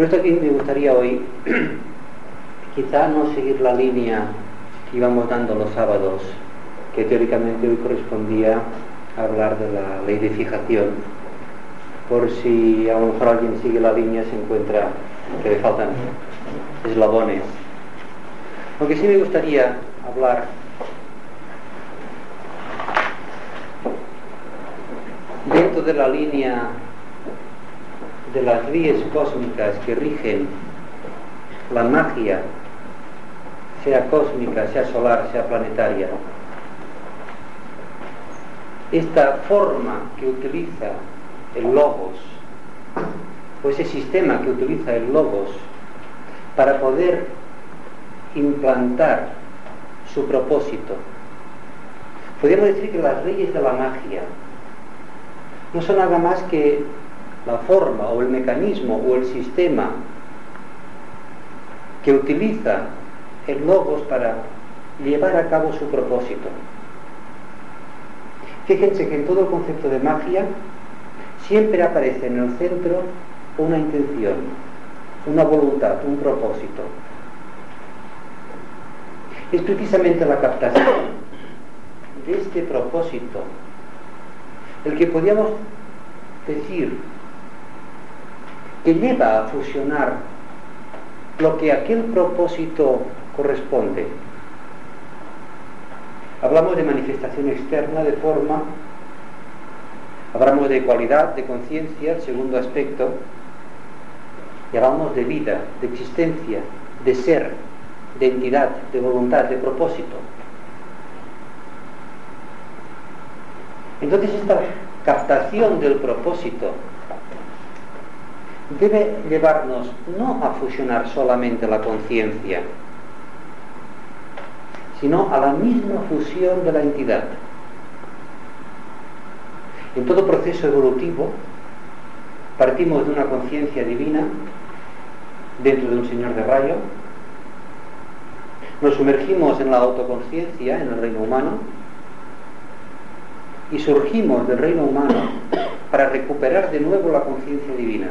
Por esto aquí me gustaría hoy quizá no seguir la línea que íbamos dando los sábados, que teóricamente hoy correspondía hablar de la ley de fijación, por si a lo mejor alguien sigue la línea se encuentra que le faltan eslabones. Aunque sí me gustaría hablar dentro de la línea de las leyes cósmicas que rigen la magia, sea cósmica, sea solar, sea planetaria, esta forma que utiliza el logos, o ese sistema que utiliza el logos para poder implantar su propósito. Podríamos decir que las leyes de la magia no son nada más que la forma o el mecanismo o el sistema que utiliza el logos para llevar a cabo su propósito. Fíjense que en todo el concepto de magia siempre aparece en el centro una intención, una voluntad, un propósito. Es precisamente la captación de este propósito el que podríamos decir que lleva a fusionar lo que aquel propósito corresponde. Hablamos de manifestación externa de forma, hablamos de cualidad, de conciencia, segundo aspecto, y hablamos de vida, de existencia, de ser, de entidad, de voluntad, de propósito. Entonces esta captación del propósito debe llevarnos no a fusionar solamente la conciencia, sino a la misma fusión de la entidad. En todo proceso evolutivo partimos de una conciencia divina dentro de un Señor de rayo, nos sumergimos en la autoconciencia, en el reino humano, y surgimos del reino humano para recuperar de nuevo la conciencia divina.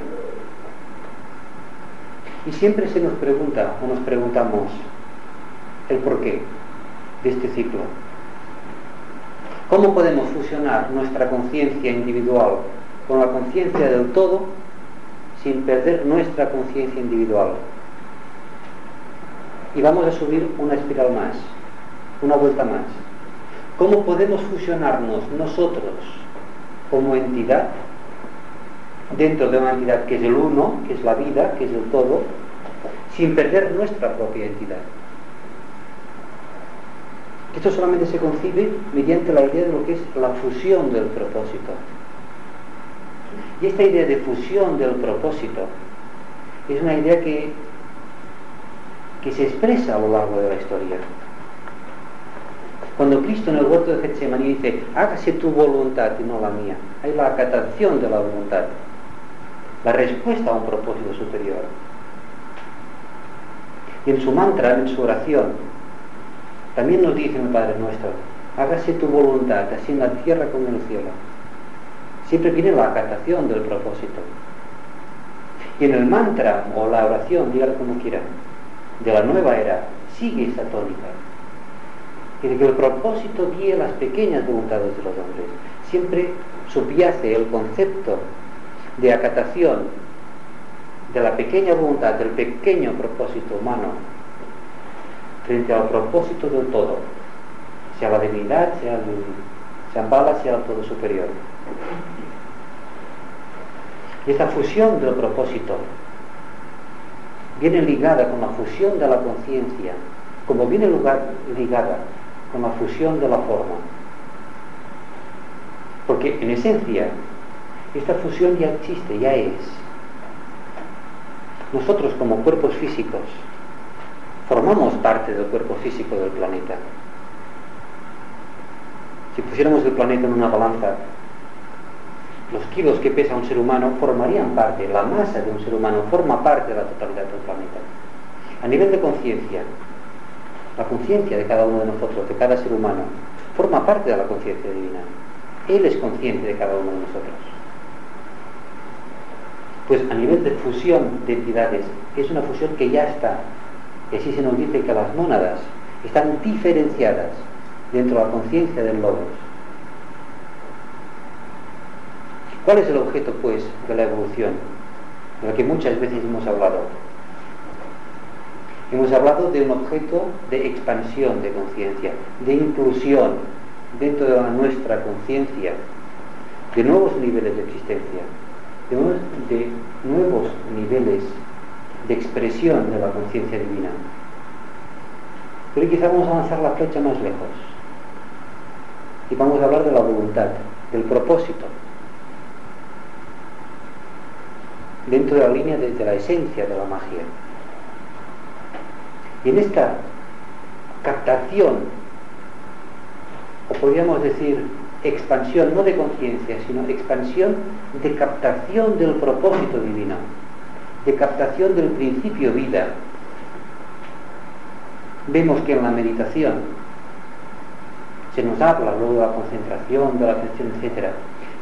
Y siempre se nos pregunta o nos preguntamos el porqué de este ciclo. ¿Cómo podemos fusionar nuestra conciencia individual con la conciencia del todo sin perder nuestra conciencia individual? Y vamos a subir una espiral más, una vuelta más. ¿Cómo podemos fusionarnos nosotros como entidad dentro de una entidad que es el uno, que es la vida, que es el todo, sin perder nuestra propia entidad? Esto solamente se concibe mediante la idea de lo que es la fusión del propósito. Y esta idea de fusión del propósito es una idea que, que se expresa a lo largo de la historia. Cuando Cristo en el huerto de Getsemaní dice, hágase tu voluntad y no la mía, hay la acatación de la voluntad, la respuesta a un propósito superior. Y en su mantra, en su oración, también nos dice el Padre nuestro, hágase tu voluntad, así en la tierra como en el cielo. Siempre viene la acatación del propósito. Y en el mantra o la oración, dígalo como quiera, de la nueva era, sigue esa tónica y de que el propósito guíe las pequeñas voluntades de los hombres. Siempre subyace el concepto de acatación de la pequeña voluntad, del pequeño propósito humano, frente al propósito del todo, sea la divinidad, sea el Shambhala, sea el todo superior. Y esta fusión del propósito viene ligada con la fusión de la conciencia, como viene ligada con la fusión de la forma. Porque en esencia, esta fusión ya existe, ya es. Nosotros como cuerpos físicos formamos parte del cuerpo físico del planeta. Si pusiéramos el planeta en una balanza, los kilos que pesa un ser humano formarían parte, la masa de un ser humano forma parte de la totalidad del planeta. A nivel de conciencia, la conciencia de cada uno de nosotros, de cada ser humano, forma parte de la conciencia divina. Él es consciente de cada uno de nosotros. Pues a nivel de fusión de entidades, es una fusión que ya está. Así se nos dice que las mónadas están diferenciadas dentro de la conciencia del logos. ¿Cuál es el objeto, pues, de la evolución? De lo que muchas veces hemos hablado. Hemos hablado de un objeto de expansión de conciencia, de inclusión dentro de nuestra conciencia, de nuevos niveles de existencia, de, de nuevos niveles de expresión de la conciencia divina. Pero quizá vamos a avanzar la flecha más lejos y vamos a hablar de la voluntad, del propósito, dentro de la línea de, la esencia de la magia. Y en esta captación, o podríamos decir expansión no de conciencia, sino expansión de captación del propósito divino, de captación del principio vida, vemos que en la meditación se nos habla luego de la concentración, de la atención, etcétera,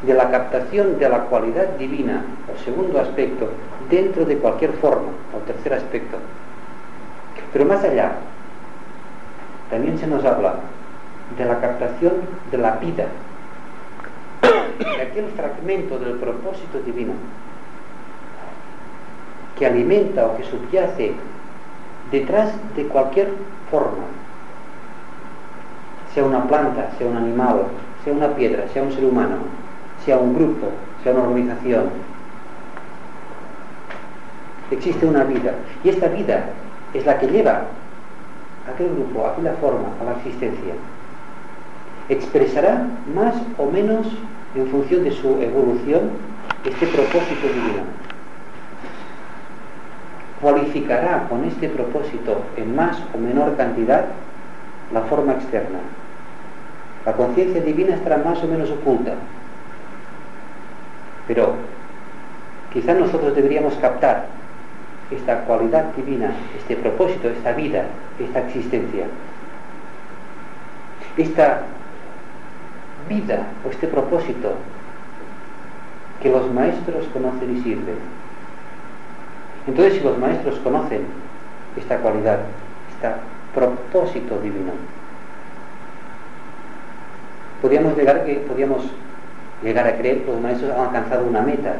de la captación de la cualidad divina, o segundo aspecto, dentro de cualquier forma, o tercer aspecto. Pero más allá, también se nos habla de la captación de la vida, de aquel fragmento del propósito divino que alimenta o que subyace detrás de cualquier forma, sea una planta, sea un animal, sea una piedra, sea un ser humano, sea un grupo, sea una organización. Existe una vida y esta vida es la que lleva a aquel grupo, a aquella forma, a la existencia. Expresará más o menos en función de su evolución este propósito divino. Cualificará con este propósito en más o menor cantidad la forma externa. La conciencia divina estará más o menos oculta, pero quizá nosotros deberíamos captar esta cualidad divina, este propósito, esta vida, esta existencia. Esta vida o este propósito que los maestros conocen y sirven. Entonces, si los maestros conocen esta cualidad, este propósito divino, podríamos llegar que podríamos llegar a creer que los maestros han alcanzado una meta.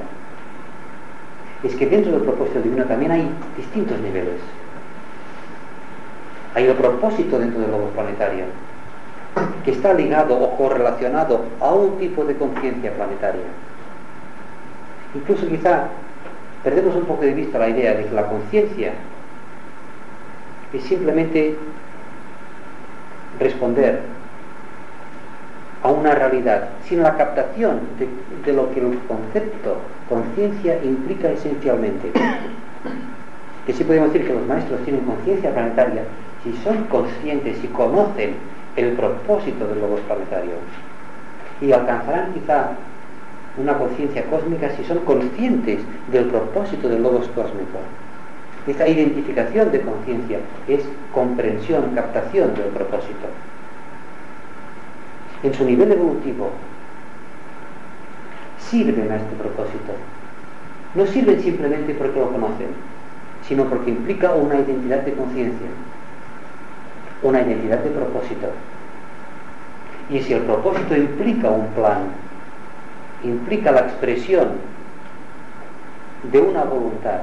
Es que dentro del propósito divino también hay distintos niveles. Hay el propósito dentro del lobo planetario, que está ligado o correlacionado a un tipo de conciencia planetaria. Incluso quizá perdemos un poco de vista la idea de que la conciencia es simplemente responder a una realidad, sin la captación de, lo que el concepto conciencia implica esencialmente. Que sí podemos decir que los maestros tienen conciencia planetaria si son conscientes y conocen el propósito del logos planetario. Y alcanzarán quizá una conciencia cósmica si son conscientes del propósito del logos cósmico. Esta identificación de conciencia es comprensión, captación del propósito en su nivel evolutivo, sirven a este propósito. No sirven simplemente porque lo conocen, sino porque implica una identidad de conciencia, una identidad de propósito. Y si el propósito implica un plan, implica la expresión de una voluntad,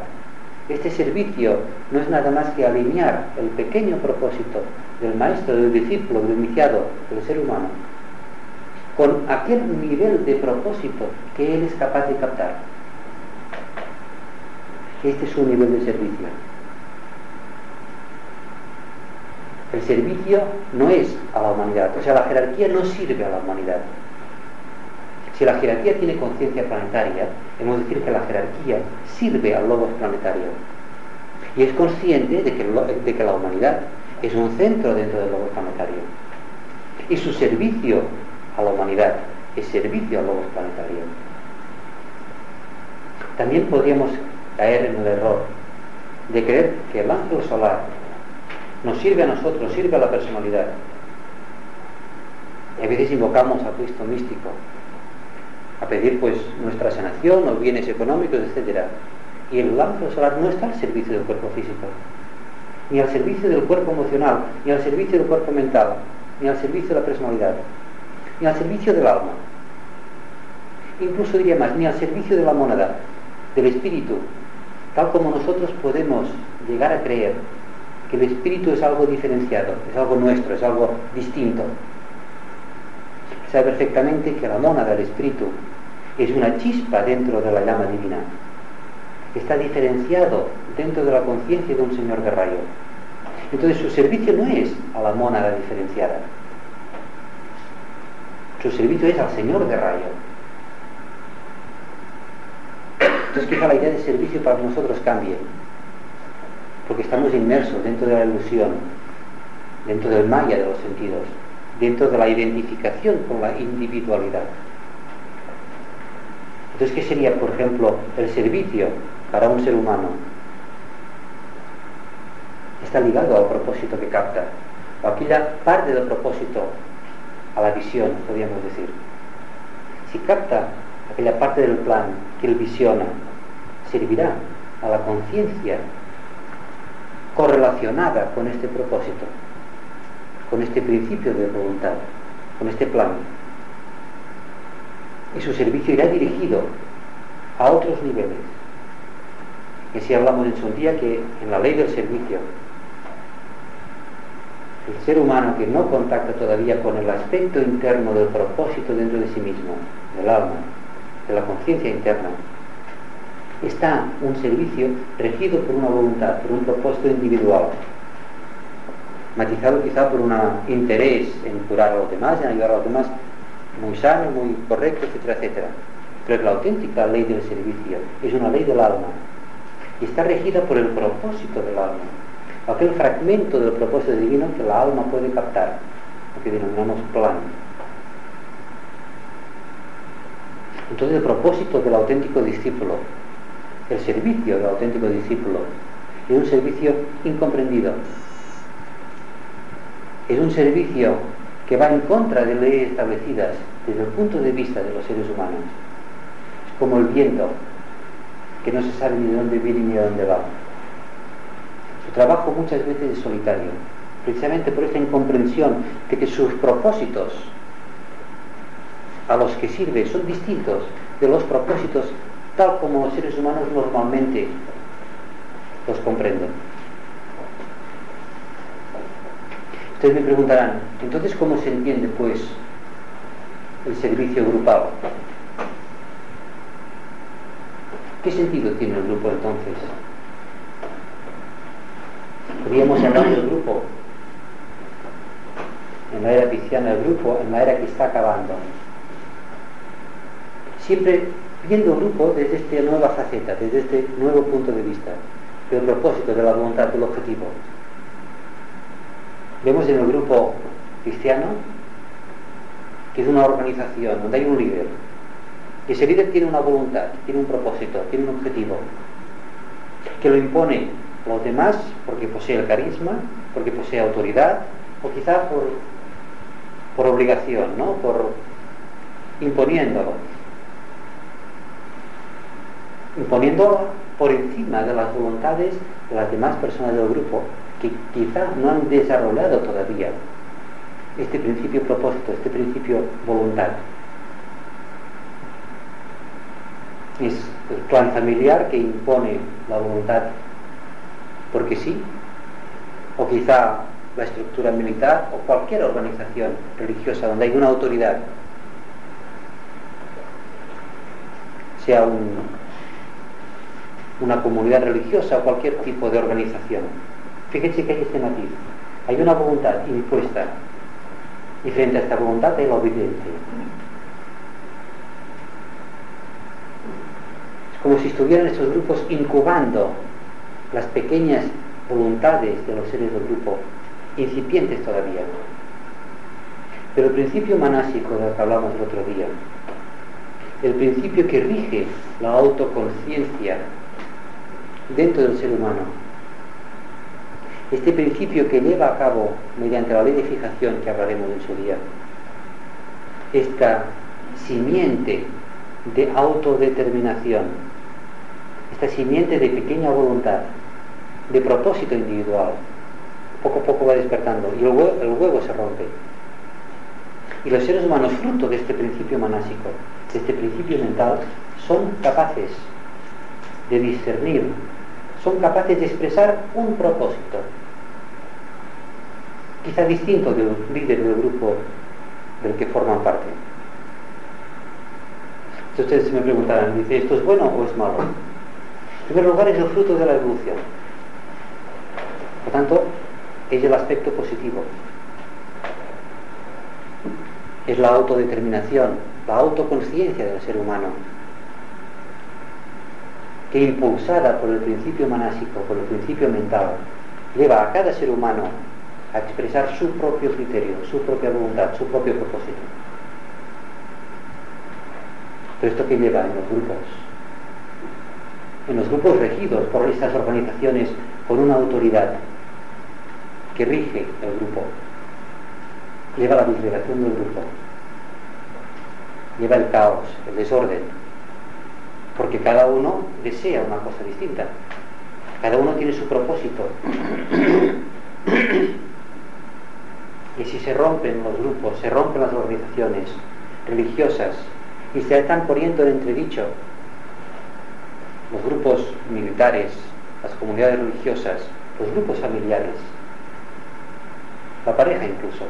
este servicio no es nada más que alinear el pequeño propósito del maestro, del discípulo, del iniciado, del ser humano, con aquel nivel de propósito que él es capaz de captar. Este es su nivel de servicio. El servicio no es a la humanidad, o sea, la jerarquía no sirve a la humanidad. Si la jerarquía tiene conciencia planetaria, hemos de decir que la jerarquía sirve al logos planetario. Y es consciente de que, la humanidad es un centro dentro del logos planetario. Y su servicio a la humanidad, es servicio al logos planetario. También podríamos caer en el error de creer que el ángel solar nos sirve a nosotros, sirve a la personalidad. Y a veces invocamos a Cristo místico a pedir pues nuestra sanación o bienes económicos, etc. Y el lámpara solar no está al servicio del cuerpo físico, ni al servicio del cuerpo emocional, ni al servicio del cuerpo mental, ni al servicio de la personalidad, ni al servicio del alma. Incluso diría más, ni al servicio de la monada, del espíritu, tal como nosotros podemos llegar a creer que el espíritu es algo diferenciado, es algo nuestro, es algo distinto. Sabe perfectamente que la mónada del espíritu es una chispa dentro de la llama divina. Está diferenciado dentro de la conciencia de un señor de rayo. Entonces su servicio no es a la mónada diferenciada. Su servicio es al señor de rayo. Entonces quizá la idea de servicio para nosotros cambie. Porque estamos inmersos dentro de la ilusión, dentro del maya de los sentidos, dentro de la identificación con la individualidad. Entonces, ¿qué sería, por ejemplo, el servicio para un ser humano? Está ligado al propósito que capta, o aquella parte del propósito a la visión, podríamos decir. Si capta aquella parte del plan que él visiona, servirá a la conciencia correlacionada con este propósito, con este principio de voluntad, con este plan y su servicio irá dirigido a otros niveles. Y si hablamos en su día que en la ley del servicio, el ser humano que no contacta todavía con el aspecto interno del propósito dentro de sí mismo, del alma, de la conciencia interna, está un servicio regido por una voluntad, por un propósito individual, matizado quizá por un interés en curar a los demás, en ayudar a los demás, muy sano, muy correcto, etcétera, etcétera. Pero la auténtica ley del servicio es una ley del alma y está regida por el propósito del alma, aquel fragmento del propósito divino que la alma puede captar, lo que denominamos plan. Entonces el propósito del auténtico discípulo, el servicio del auténtico discípulo, es un servicio incomprendido. Es un servicio que va en contra de leyes establecidas desde el punto de vista de los seres humanos. Es como el viento, que no se sabe ni de dónde viene ni de dónde va. Su trabajo muchas veces es solitario, precisamente por esta incomprensión de que sus propósitos a los que sirve son distintos de los propósitos tal como los seres humanos normalmente los comprenden. Ustedes me preguntarán, entonces, ¿cómo se entiende, pues, el servicio grupal? ¿Qué sentido tiene el grupo entonces? Podríamos hablar del grupo en la era cristiana, el grupo en la era que está acabando. Siempre viendo grupo desde esta nueva faceta, desde este nuevo punto de vista, del propósito, de la voluntad, del objetivo. Vemos en el grupo cristiano que es una organización donde hay un líder. Y ese líder tiene una voluntad, tiene un propósito, tiene un objetivo, que lo impone a los demás porque posee el carisma, porque posee autoridad, o quizá por, por obligación, ¿no? por imponiéndolo. Imponiéndolo por encima de las voluntades de las demás personas del grupo que quizá no han desarrollado todavía este principio propósito, este principio voluntad. Es el plan familiar que impone la voluntad porque sí, o quizá la estructura militar o cualquier organización religiosa donde hay una autoridad, sea un, una comunidad religiosa o cualquier tipo de organización. Fíjense que hay este matiz. Hay una voluntad impuesta y frente a esta voluntad hay la obediencia. Es como si estuvieran estos grupos incubando las pequeñas voluntades de los seres del grupo, incipientes todavía. Pero el principio manásico del que hablamos el otro día, el principio que rige la autoconciencia dentro del ser humano, este principio que lleva a cabo mediante la ley de fijación que hablaremos en su día, esta simiente de autodeterminación, esta simiente de pequeña voluntad, de propósito individual, poco a poco va despertando y el huevo, se rompe. Y los seres humanos, fruto de este principio manásico, de este principio mental, son capaces de discernir, son capaces de expresar un propósito, quizá distinto del líder del grupo del que forman parte. Entonces ustedes me preguntarán, dice, ¿esto es bueno o es malo? En primer lugar, es el fruto de la evolución. Por tanto, es el aspecto positivo. Es la autodeterminación, la autoconciencia del ser humano, que impulsada por el principio manásico, por el principio mental, lleva a cada ser humano a expresar su propio criterio, su propia voluntad, su propio propósito. Pero esto que lleva en los grupos, en los grupos regidos por estas organizaciones con una autoridad que rige el grupo, lleva la disgregación del grupo, lleva el caos, el desorden, porque cada uno desea una cosa distinta, cada uno tiene su propósito. Y si se rompen los grupos, se rompen las organizaciones religiosas y se están poniendo en entredicho los grupos militares, las comunidades religiosas, los grupos familiares, la pareja incluso.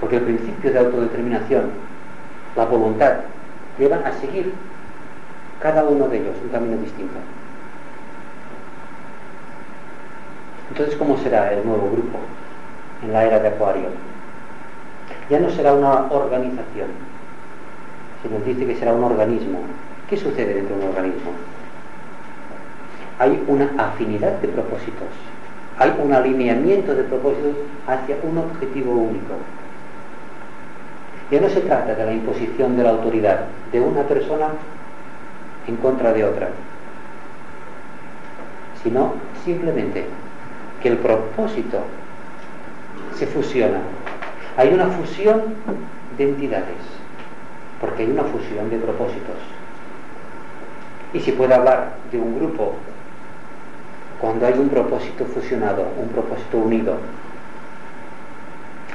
Porque el principio de autodeterminación, la voluntad, llevan a seguir cada uno de ellos un camino distinto. Entonces, ¿cómo será el nuevo grupo en la era de Acuario? Ya no será una organización, se nos dice que será un organismo. ¿Qué sucede dentro de un organismo? Hay una afinidad de propósitos, hay un alineamiento de propósitos hacia un objetivo único. Ya no se trata de la imposición de la autoridad de una persona en contra de otra, sino simplemente que el propósito se fusiona. Hay una fusión de entidades, porque hay una fusión de propósitos. Y se puede hablar de un grupo cuando hay un propósito fusionado, un propósito unido.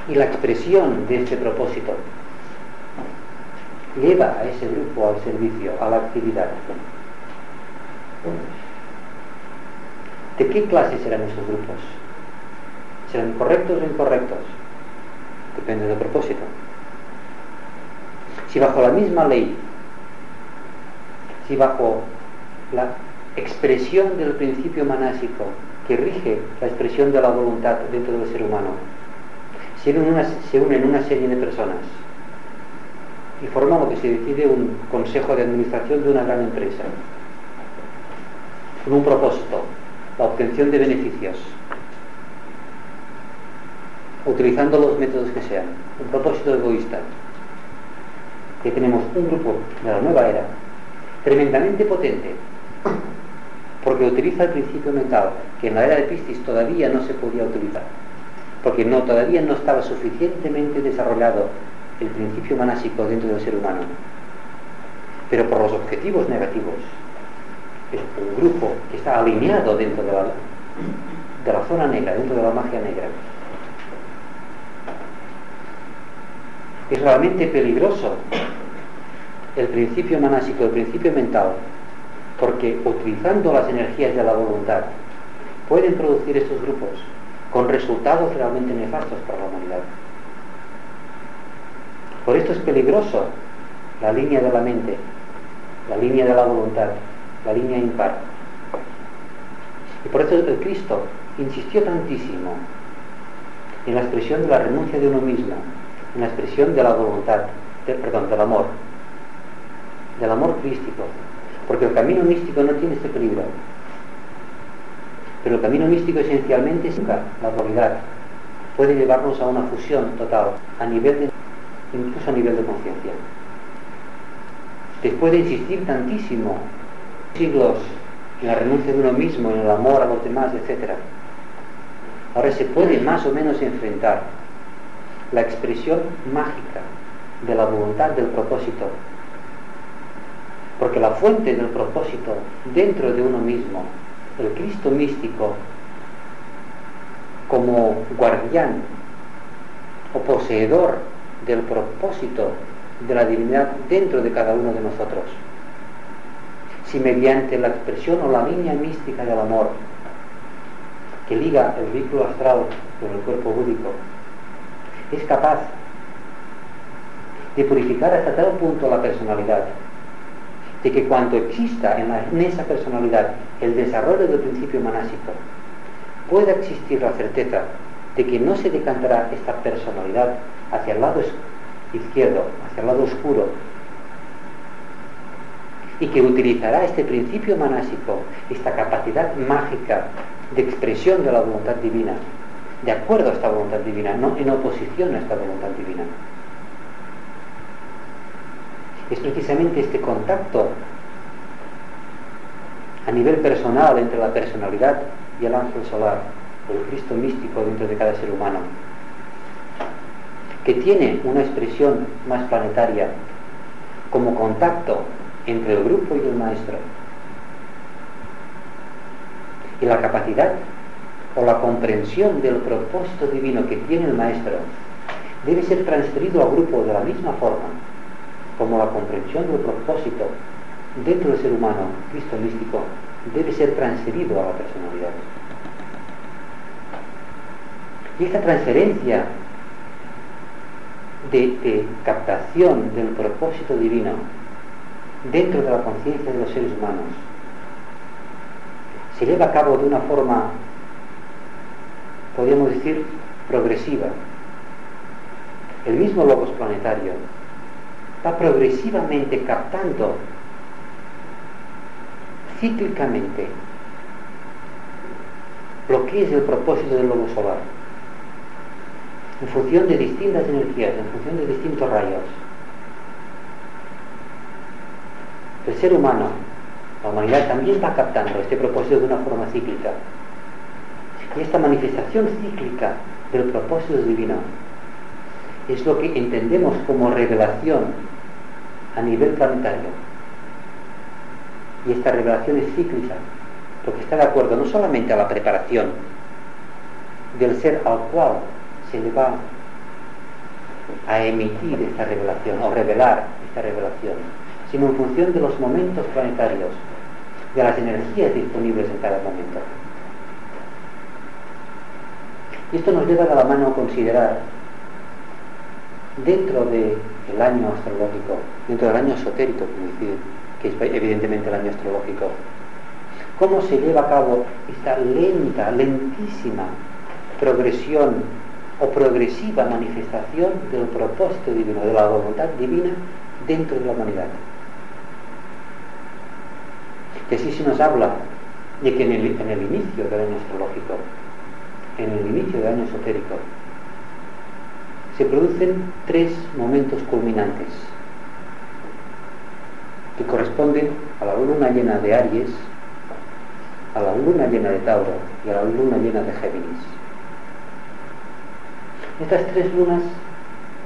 Y la expresión de ese propósito lleva a ese grupo al servicio, a la actividad. ¿De qué clase serán esos grupos? ¿Serán correctos o incorrectos? Depende del propósito. Si bajo la misma ley, si bajo la expresión del principio manásico que rige la expresión de la voluntad dentro del ser humano, se unen una, serie de personas y forman lo que se decide un consejo de administración de una gran empresa, con un propósito, la obtención de beneficios, utilizando los métodos que sean, un propósito egoísta, que tenemos un grupo de la nueva era tremendamente potente, porque utiliza el principio mental, que en la era de Piscis todavía no se podía utilizar, porque no, todavía no estaba suficientemente desarrollado el principio manásico dentro del ser humano. Pero por los objetivos negativos, es un grupo que está alineado dentro de la, de la zona negra, dentro de la magia negra. Es realmente peligroso el principio manásico, el principio mental, porque utilizando las energías de la voluntad pueden producir estos grupos con resultados realmente nefastos para la humanidad. Por esto es peligroso la línea de la mente, la línea de la voluntad, la línea impar. Y por eso el Cristo insistió tantísimo en la expresión de la renuncia de uno mismo, en la expresión de la voluntad, perdón, del amor, del amor crístico, porque el camino místico no tiene este peligro. Pero el camino místico esencialmente es la dualidad. Puede llevarnos a una fusión total, a nivel de, incluso a nivel de conciencia. Después de insistir tantísimo, siglos en la renuncia de uno mismo, en el amor a los demás, etc. Ahora se puede más o menos enfrentar la expresión mágica de la voluntad del propósito Porque la fuente del propósito dentro de uno mismo, el Cristo místico, como guardián o poseedor del propósito de la divinidad dentro de cada uno de nosotros. Si mediante la expresión o la línea mística del amor que liga el vínculo astral con el cuerpo búdico es capaz de purificar hasta tal punto la personalidad, de que cuando exista en, en esa personalidad el desarrollo del principio manásico, pueda existir la certeza de que no se decantará esta personalidad hacia el lado izquierdo, hacia el lado oscuro, y que utilizará este principio manásico, esta capacidad mágica de expresión de la voluntad divina, de acuerdo a esta voluntad divina, no en oposición a esta voluntad divina. Es precisamente este contacto a nivel personal entre la personalidad y el ángel solar, o el Cristo místico dentro de cada ser humano, que tiene una expresión más planetaria como contacto entre el grupo y el maestro. Y la capacidad o la comprensión del propósito divino que tiene el maestro debe ser transferido al grupo de la misma forma como la comprensión del propósito dentro del ser humano, Cristo místico, debe ser transferido a la personalidad. Y esta transferencia de, captación del propósito divino dentro de la conciencia de los seres humanos se lleva a cabo de una forma, podríamos decir, progresiva. El mismo logos planetario va progresivamente captando cíclicamente lo que es el propósito del lobo solar en función de distintas energías, en función de distintos rayos. El ser humano, la humanidad también va captando este propósito de una forma cíclica. Y esta manifestación cíclica del propósito divino es lo que entendemos como revelación a nivel planetario. Y esta revelación es cíclica, porque está de acuerdo no solamente a la preparación del ser al cual se le va a emitir esta revelación o revelar esta revelación, sino en función de los momentos planetarios, de las energías disponibles en cada momento. Y esto nos lleva a la mano a considerar dentro del año astrológico, dentro del año esotérico, que es evidentemente el año astrológico, cómo se lleva a cabo esta lenta, lentísima progresión o progresiva manifestación del propósito divino, de la voluntad divina dentro de la humanidad. Que así se nos habla de que en el, en el inicio del año astrológico, en el inicio del año esotérico, se producen tres momentos culminantes que corresponden a la luna llena de Aries, a la luna llena de Tauro y a la luna llena de Géminis. Estas tres lunas,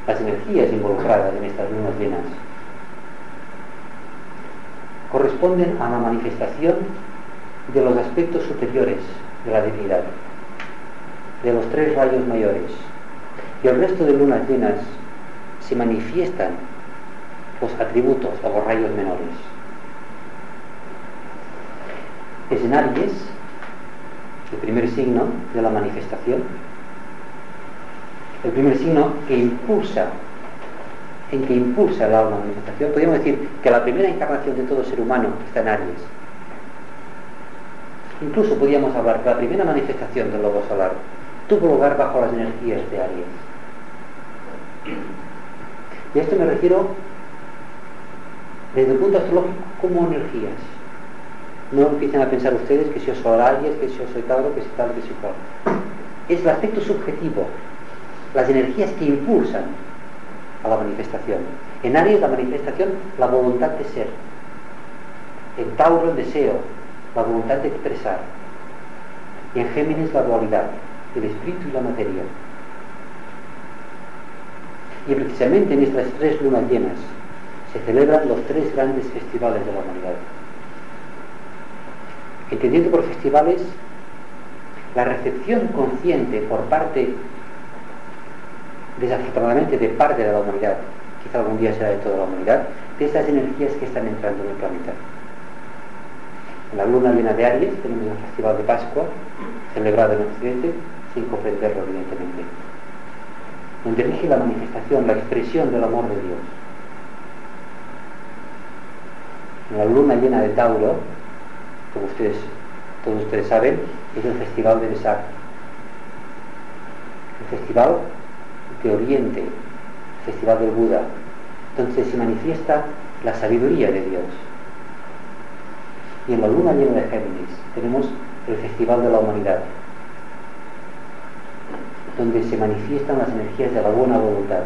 las energías involucradas en estas lunas llenas, corresponden a la manifestación de los aspectos superiores de la divinidad, de los tres rayos mayores, y el resto de lunas llenas se manifiestan los atributos o los rayos menores. Es en el primer signo de la manifestación, el primer signo que impulsa, en que impulsa la manifestación. Podríamos decir que la primera encarnación de todo ser humano está en Aries. Incluso podríamos hablar que la primera manifestación del lobo solar tuvo lugar bajo las energías de Aries. Y a esto me refiero desde el punto astrológico como energías. No empiecen a pensar ustedes que si yo soy Aries, que si yo soy Tauro, que si tal, que si cual. Es el aspecto subjetivo, las energías que impulsan a la manifestación. En Aries la manifestación, la voluntad de ser. En Tauro el deseo, la voluntad de expresar. Y en Géminis la dualidad, el espíritu y la materia. Y precisamente en estas tres lunas llenas se celebran los tres grandes festivales de la humanidad. Entendiendo por festivales la recepción consciente por parte, desafortunadamente de parte de la humanidad, quizá algún día será de toda la humanidad, de esas energías que están entrando en el planeta. En la luna llena de Aries tenemos el Festival de Pascua, celebrado en Occidente, sin comprenderlo evidentemente, donde rige la manifestación, la expresión del amor de Dios. En la luna llena de Tauro, como ustedes, todos ustedes saben, es el Festival de Besak, el Festival de Oriente, Festival del Buda, donde se manifiesta la sabiduría de Dios. Y en la luna llena de Géminis tenemos el Festival de la Humanidad, donde se manifiestan las energías de la buena voluntad.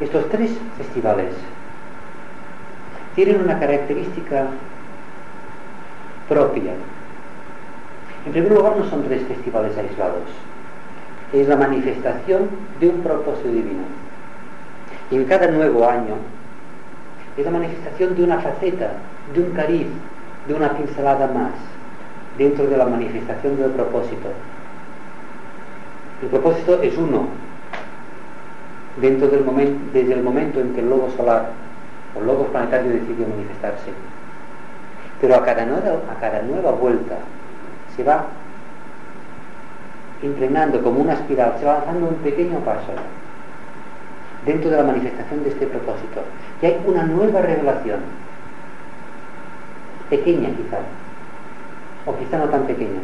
Estos tres festivales tienen una característica propia. En primer lugar, no son tres festivales aislados. Es la manifestación de un propósito divino. Y en cada nuevo año es la manifestación de una faceta, de un cariz, de una pincelada más dentro de la manifestación del propósito. El propósito es uno, dentro del momento, desde el momento en que el lobo solar o el lobo planetario decidió manifestarse. Pero a cada, nueva, a cada nueva vuelta se va inclinando como una espiral, se va avanzando un pequeño paso dentro de la manifestación de este propósito. Y hay una nueva revelación, pequeña quizá, o quizá no tan pequeña,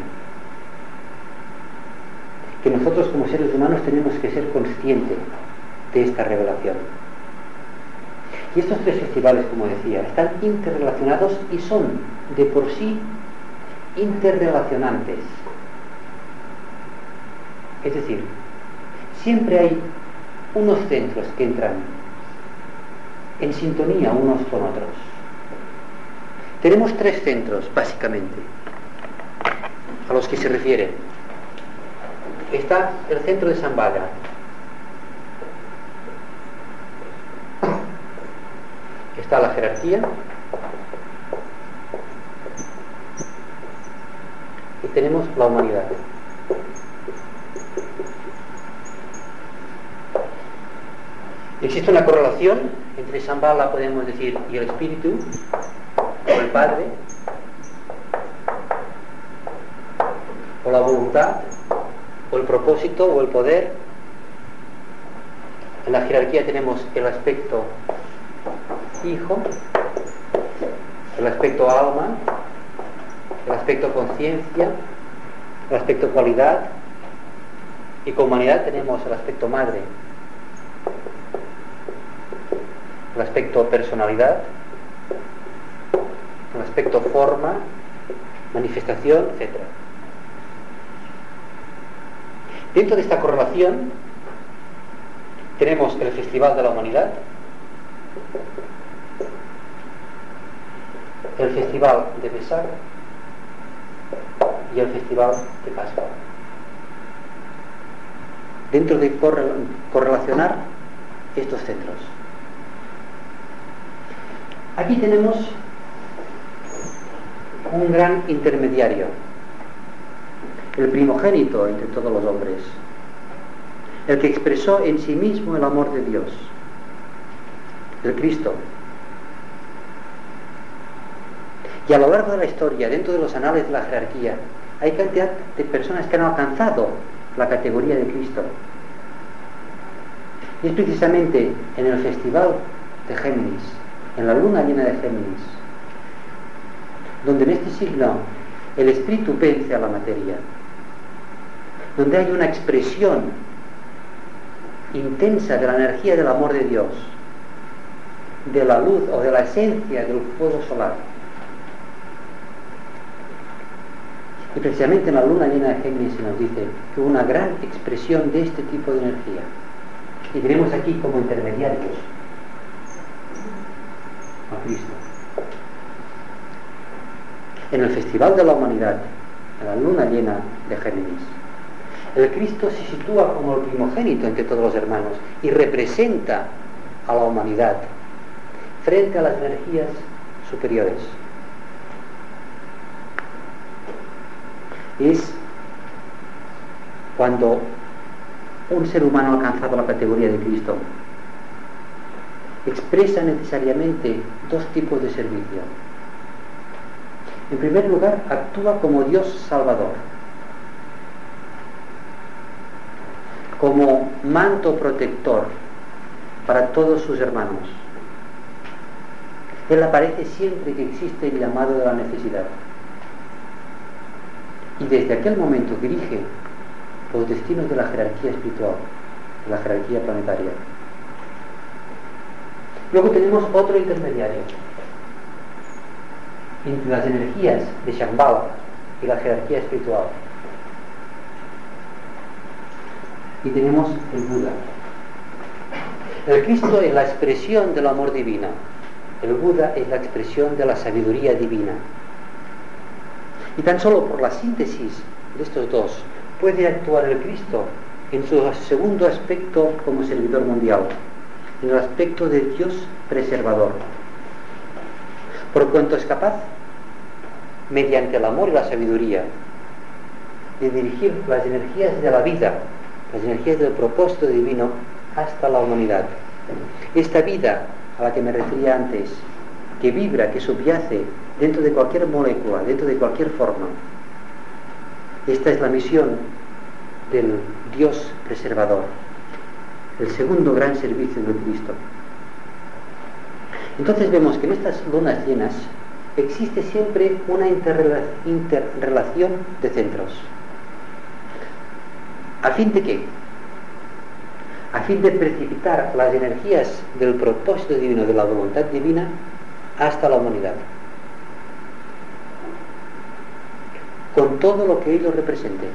que nosotros como seres humanos tenemos que ser conscientes de esta revelación. Y estos tres festivales, como decía, están interrelacionados y son de por sí interrelacionantes. Es decir, siempre hay unos centros que entran en sintonía unos con otros. Tenemos tres centros, básicamente, a los que se refiere. Está el centro de Zambala. Está la jerarquía. Y tenemos la humanidad. Existe una correlación entre Shambhala, podemos decir, y el espíritu, o el padre, o la voluntad, o el propósito, o el poder. En la jerarquía tenemos el aspecto hijo, el aspecto alma, el aspecto conciencia, el aspecto cualidad, y con humanidad tenemos el aspecto madre el aspecto personalidad, el aspecto forma, manifestación, etc. Dentro de esta correlación tenemos el Festival de la Humanidad, el Festival de Besar y el Festival de Pascua. Dentro de correlacionar estos centros. Aquí tenemos un gran intermediario, el primogénito entre todos los hombres, el que expresó en sí mismo el amor de Dios, el Cristo. Y a lo largo de la historia, dentro de los anales de la jerarquía, hay cantidad de personas que han alcanzado la categoría de Cristo. Y es precisamente en el festival de Géminis, en la luna llena de Géminis, donde en este signo el espíritu vence a la materia, donde hay una expresión intensa de la energía del amor de Dios, de la luz o de la esencia del fuego solar. Y precisamente en la luna llena de Géminis se nos dice que una gran expresión de este tipo de energía. Y tenemos aquí como intermediarios a Cristo. En el Festival de la Humanidad, en la luna llena de Géminis, el Cristo se sitúa como el primogénito entre todos los hermanos y representa a la humanidad frente a las energías superiores. Es cuando un ser humano ha alcanzado la categoría de Cristo, expresa necesariamente dos tipos de servicio. En primer lugar, actúa como Dios Salvador, como manto protector para todos sus hermanos. Él aparece siempre que existe el llamado de la necesidad. Y desde aquel momento dirige los destinos de la jerarquía espiritual, de la jerarquía planetaria. Luego tenemos otro intermediario entre las energías de Shambhala y la jerarquía espiritual. Y tenemos el Buda. El Cristo es la expresión del amor divino. El Buda es la expresión de la sabiduría divina. Y tan solo por la síntesis de estos dos puede actuar el Cristo en su segundo aspecto como servidor mundial, en el aspecto de Dios preservador. Por cuanto es capaz, mediante el amor y la sabiduría, de dirigir las energías de la vida, las energías del propósito divino, hasta la humanidad. Esta vida a la que me refería antes, que vibra, que subyace dentro de cualquier molécula, dentro de cualquier forma, esta es la misión del Dios preservador, el segundo gran servicio de Cristo. Entonces vemos que en estas lunas llenas existe siempre una interrelación de centros. ¿A fin de qué? A fin de precipitar las energías del propósito divino, de la voluntad divina, hasta la humanidad. con todo lo que ello represente,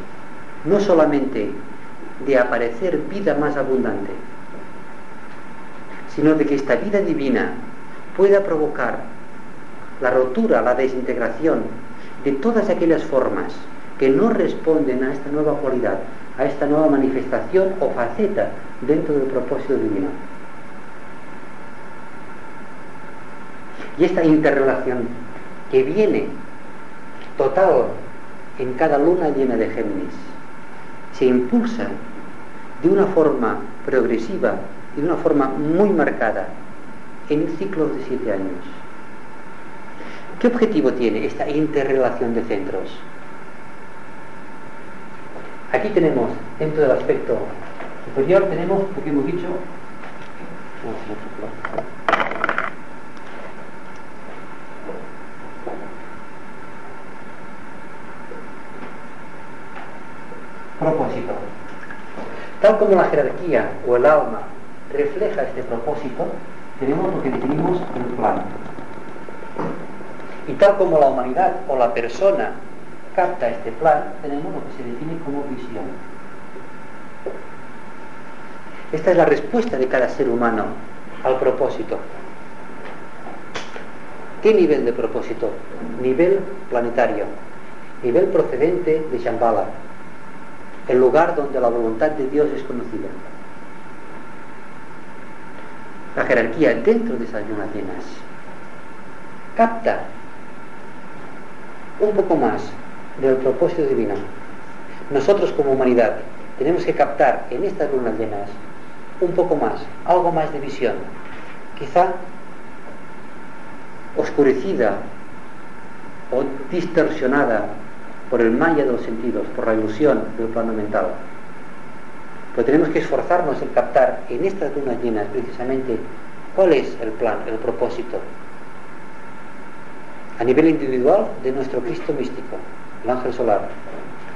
no solamente de aparecer vida más abundante, sino de que esta vida divina pueda provocar la rotura, la desintegración de todas aquellas formas que no responden a esta nueva cualidad, a esta nueva manifestación o faceta dentro del propósito divino. Y esta interrelación que viene total en cada luna llena de Géminis. Se impulsan de una forma progresiva y de una forma muy marcada en ciclos de siete años. ¿Qué objetivo tiene esta interrelación de centros? Aquí tenemos, dentro del aspecto superior, tenemos lo que hemos dicho. propósito. Tal como la jerarquía o el alma refleja este propósito, tenemos lo que definimos el plan. Y tal como la humanidad o la persona capta este plan, tenemos lo que se define como visión. Esta es la respuesta de cada ser humano al propósito. ¿Qué nivel de propósito? Nivel planetario, nivel procedente de Shambhala, el lugar donde la voluntad de Dios es conocida. La jerarquía dentro de esas lunas llenas capta un poco más del propósito divino. Nosotros como humanidad tenemos que captar en estas lunas llenas un poco más, algo más de visión, quizá oscurecida o distorsionada por el malla de los sentidos, por la ilusión del plano mental. Pero tenemos que esforzarnos en captar en estas lunas llenas precisamente cuál es el plan, el propósito. A nivel individual de nuestro Cristo místico, el ángel solar.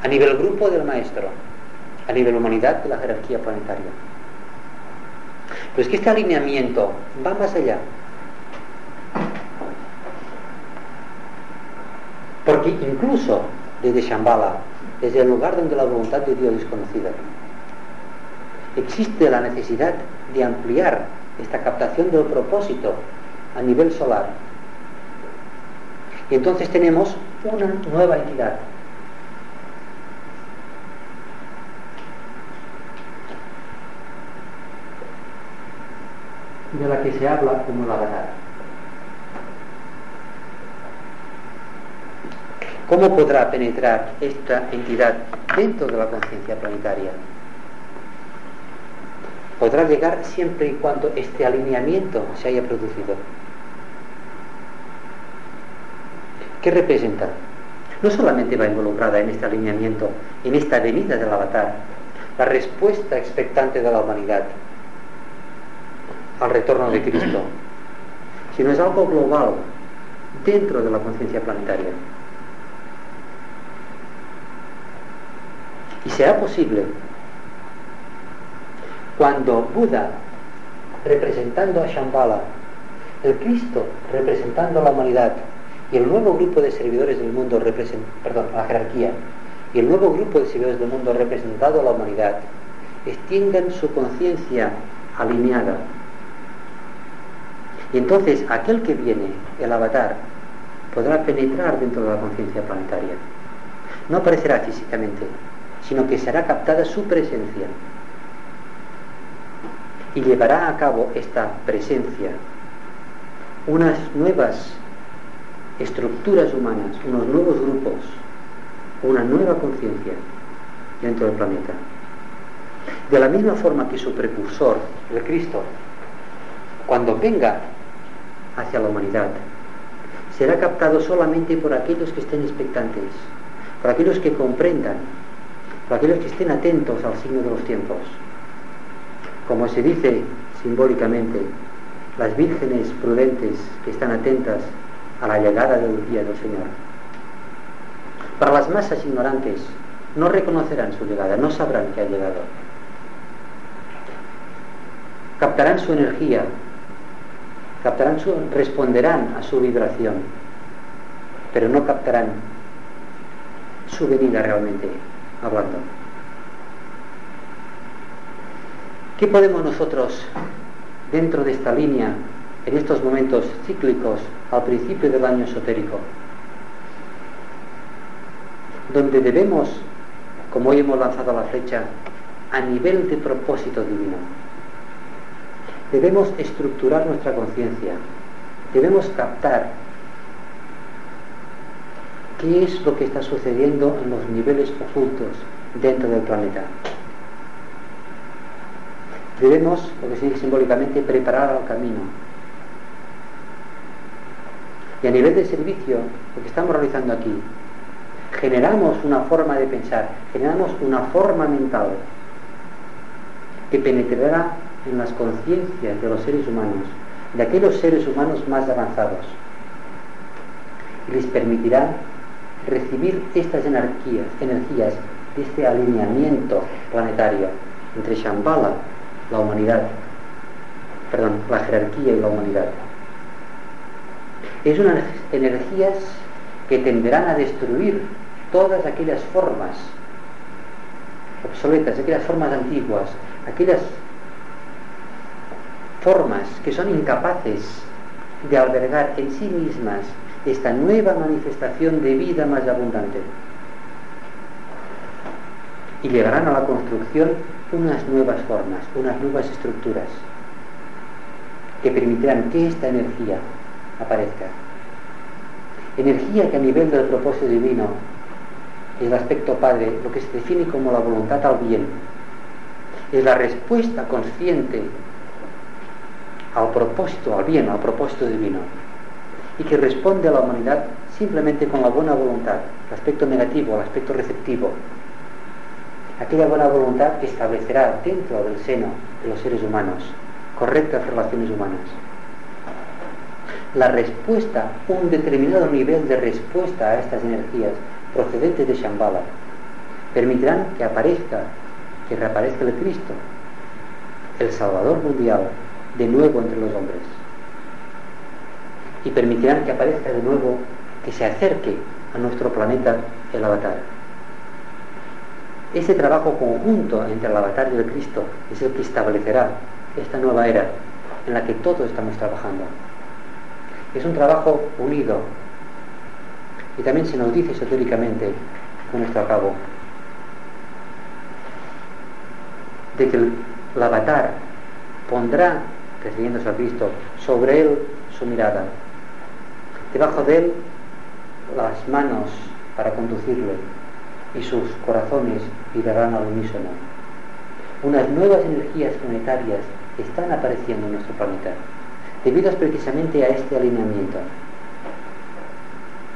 A nivel grupo del maestro. A nivel humanidad de la jerarquía planetaria. Pero es que este alineamiento va más allá. Porque incluso desde Shambhala, desde el lugar donde la voluntad de Dios es conocida. Existe la necesidad de ampliar esta captación del propósito a nivel solar. Y entonces tenemos una nueva entidad. de la que se habla como la avatar. ¿Cómo podrá penetrar esta entidad dentro de la conciencia planetaria? Podrá llegar siempre y cuando este alineamiento se haya producido. ¿Qué representa? No solamente va involucrada en este alineamiento, en esta venida del avatar, la respuesta expectante de la humanidad al retorno de Cristo, sino es algo global dentro de la conciencia planetaria. Y será posible cuando Buda, representando a Shambhala, el Cristo representando a la humanidad, el nuevo grupo de servidores del mundo, perdón, la jerarquía, y el nuevo grupo de servidores del mundo representado a la humanidad, extiendan su conciencia alineada. Y entonces aquel que viene, el avatar, podrá penetrar dentro de la conciencia planetaria. No aparecerá físicamente, sino que será captada su presencia. Y llevará a cabo esta presencia unas nuevas estructuras humanas, unos nuevos grupos, una nueva conciencia dentro del planeta. De la misma forma que su precursor, el Cristo, cuando venga hacia la humanidad, será captado solamente por aquellos que estén expectantes, por aquellos que comprendan, por aquellos que estén atentos al signo de los tiempos. Como se dice simbólicamente, las vírgenes prudentes que están atentas a la llegada del día del Señor. Para las masas ignorantes, no reconocerán su llegada, no sabrán que ha llegado. Captarán su energía, captarán su, responderán a su vibración, pero no captarán su venida realmente hablando. ¿Qué podemos nosotros, dentro de esta línea, en estos momentos cíclicos al principio del año esotérico, donde debemos, como hoy hemos lanzado la flecha, a nivel de propósito divino, debemos estructurar nuestra conciencia, debemos captar qué es lo que está sucediendo en los niveles ocultos dentro del planeta. Debemos, lo que se dice simbólicamente, preparar el camino, y a nivel de servicio, lo que estamos realizando aquí, generamos una forma de pensar, generamos una forma mental que penetrará en las conciencias de los seres humanos, de aquellos seres humanos más avanzados, y les permitirá recibir estas energías, energías de este alineamiento planetario entre Shambhala, la humanidad, perdón, la jerarquía y la humanidad es unas energías que tenderán a destruir todas aquellas formas obsoletas, aquellas formas antiguas, aquellas formas que son incapaces de albergar en sí mismas esta nueva manifestación de vida más abundante. Y llegarán a la construcción unas nuevas formas, unas nuevas estructuras que permitirán que esta energía aparezca. Energía que a nivel del propósito divino es el aspecto padre, lo que se define como la voluntad al bien, es la respuesta consciente al propósito, al bien, al propósito divino, y que responde a la humanidad simplemente con la buena voluntad, el aspecto negativo, el aspecto receptivo, aquella buena voluntad que establecerá dentro del seno de los seres humanos correctas relaciones humanas la respuesta, un determinado nivel de respuesta a estas energías procedentes de Shambhala, permitirán que aparezca, que reaparezca el Cristo, el Salvador mundial, de nuevo entre los hombres. Y permitirán que aparezca de nuevo, que se acerque a nuestro planeta el avatar. Ese trabajo conjunto entre el avatar y el Cristo es el que establecerá esta nueva era en la que todos estamos trabajando. Es un trabajo unido. Y también se nos dice esotéricamente, con esto a cabo, de que el, avatar pondrá refiriéndose a Cristo, sobre él su mirada, debajo de él las manos para conducirle y sus corazones vibrarán al unísono. Unas nuevas energías planetarias están apareciendo en nuestro planeta, debido precisamente a este alineamiento,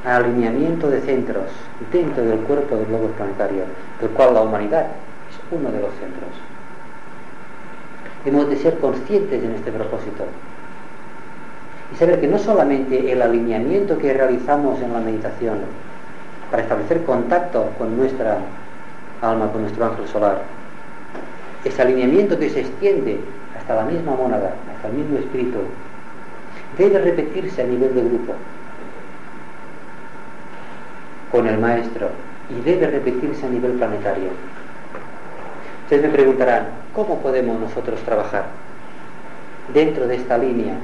al alineamiento de centros dentro del cuerpo del globo planetario, del cual la humanidad es uno de los centros. Hemos de ser conscientes en este propósito y saber que no solamente el alineamiento que realizamos en la meditación para establecer contacto con nuestra alma, con nuestro ángel solar, ese alineamiento que se extiende hasta la misma mónada, hasta el mismo espíritu, debe repetirse a nivel de grupo con el maestro y debe repetirse a nivel planetario. Ustedes me preguntarán, ¿cómo podemos nosotros trabajar dentro de esta línea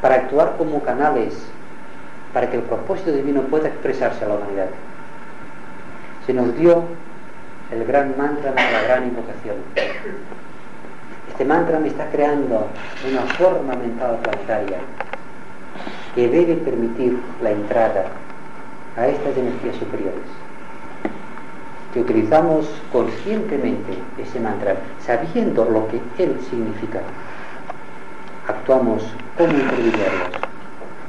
para actuar como canales para que el propósito divino pueda expresarse a la humanidad? Se nos dio el gran mantra de la gran invocación. Este mantra me está creando una forma mental planetaria que debe permitir la entrada a estas energías superiores. Que utilizamos conscientemente ese mantra, sabiendo lo que él significa. Actuamos como intermediarios.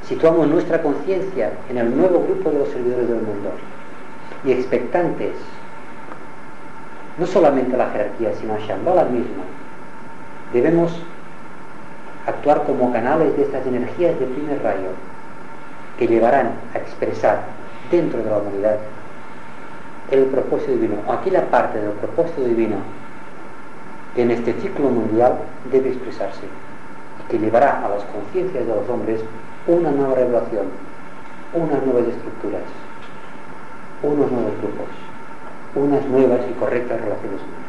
Situamos nuestra conciencia en el nuevo grupo de los servidores del mundo y expectantes no solamente a la jerarquía, sino a Shambhala mismo. Debemos actuar como canales de estas energías de primer rayo que llevarán a expresar dentro de la humanidad el propósito divino. Aquí la parte del propósito divino que en este ciclo mundial debe expresarse y que llevará a las conciencias de los hombres una nueva revelación, unas nuevas estructuras, unos nuevos grupos unas nuevas y correctas relaciones humanas.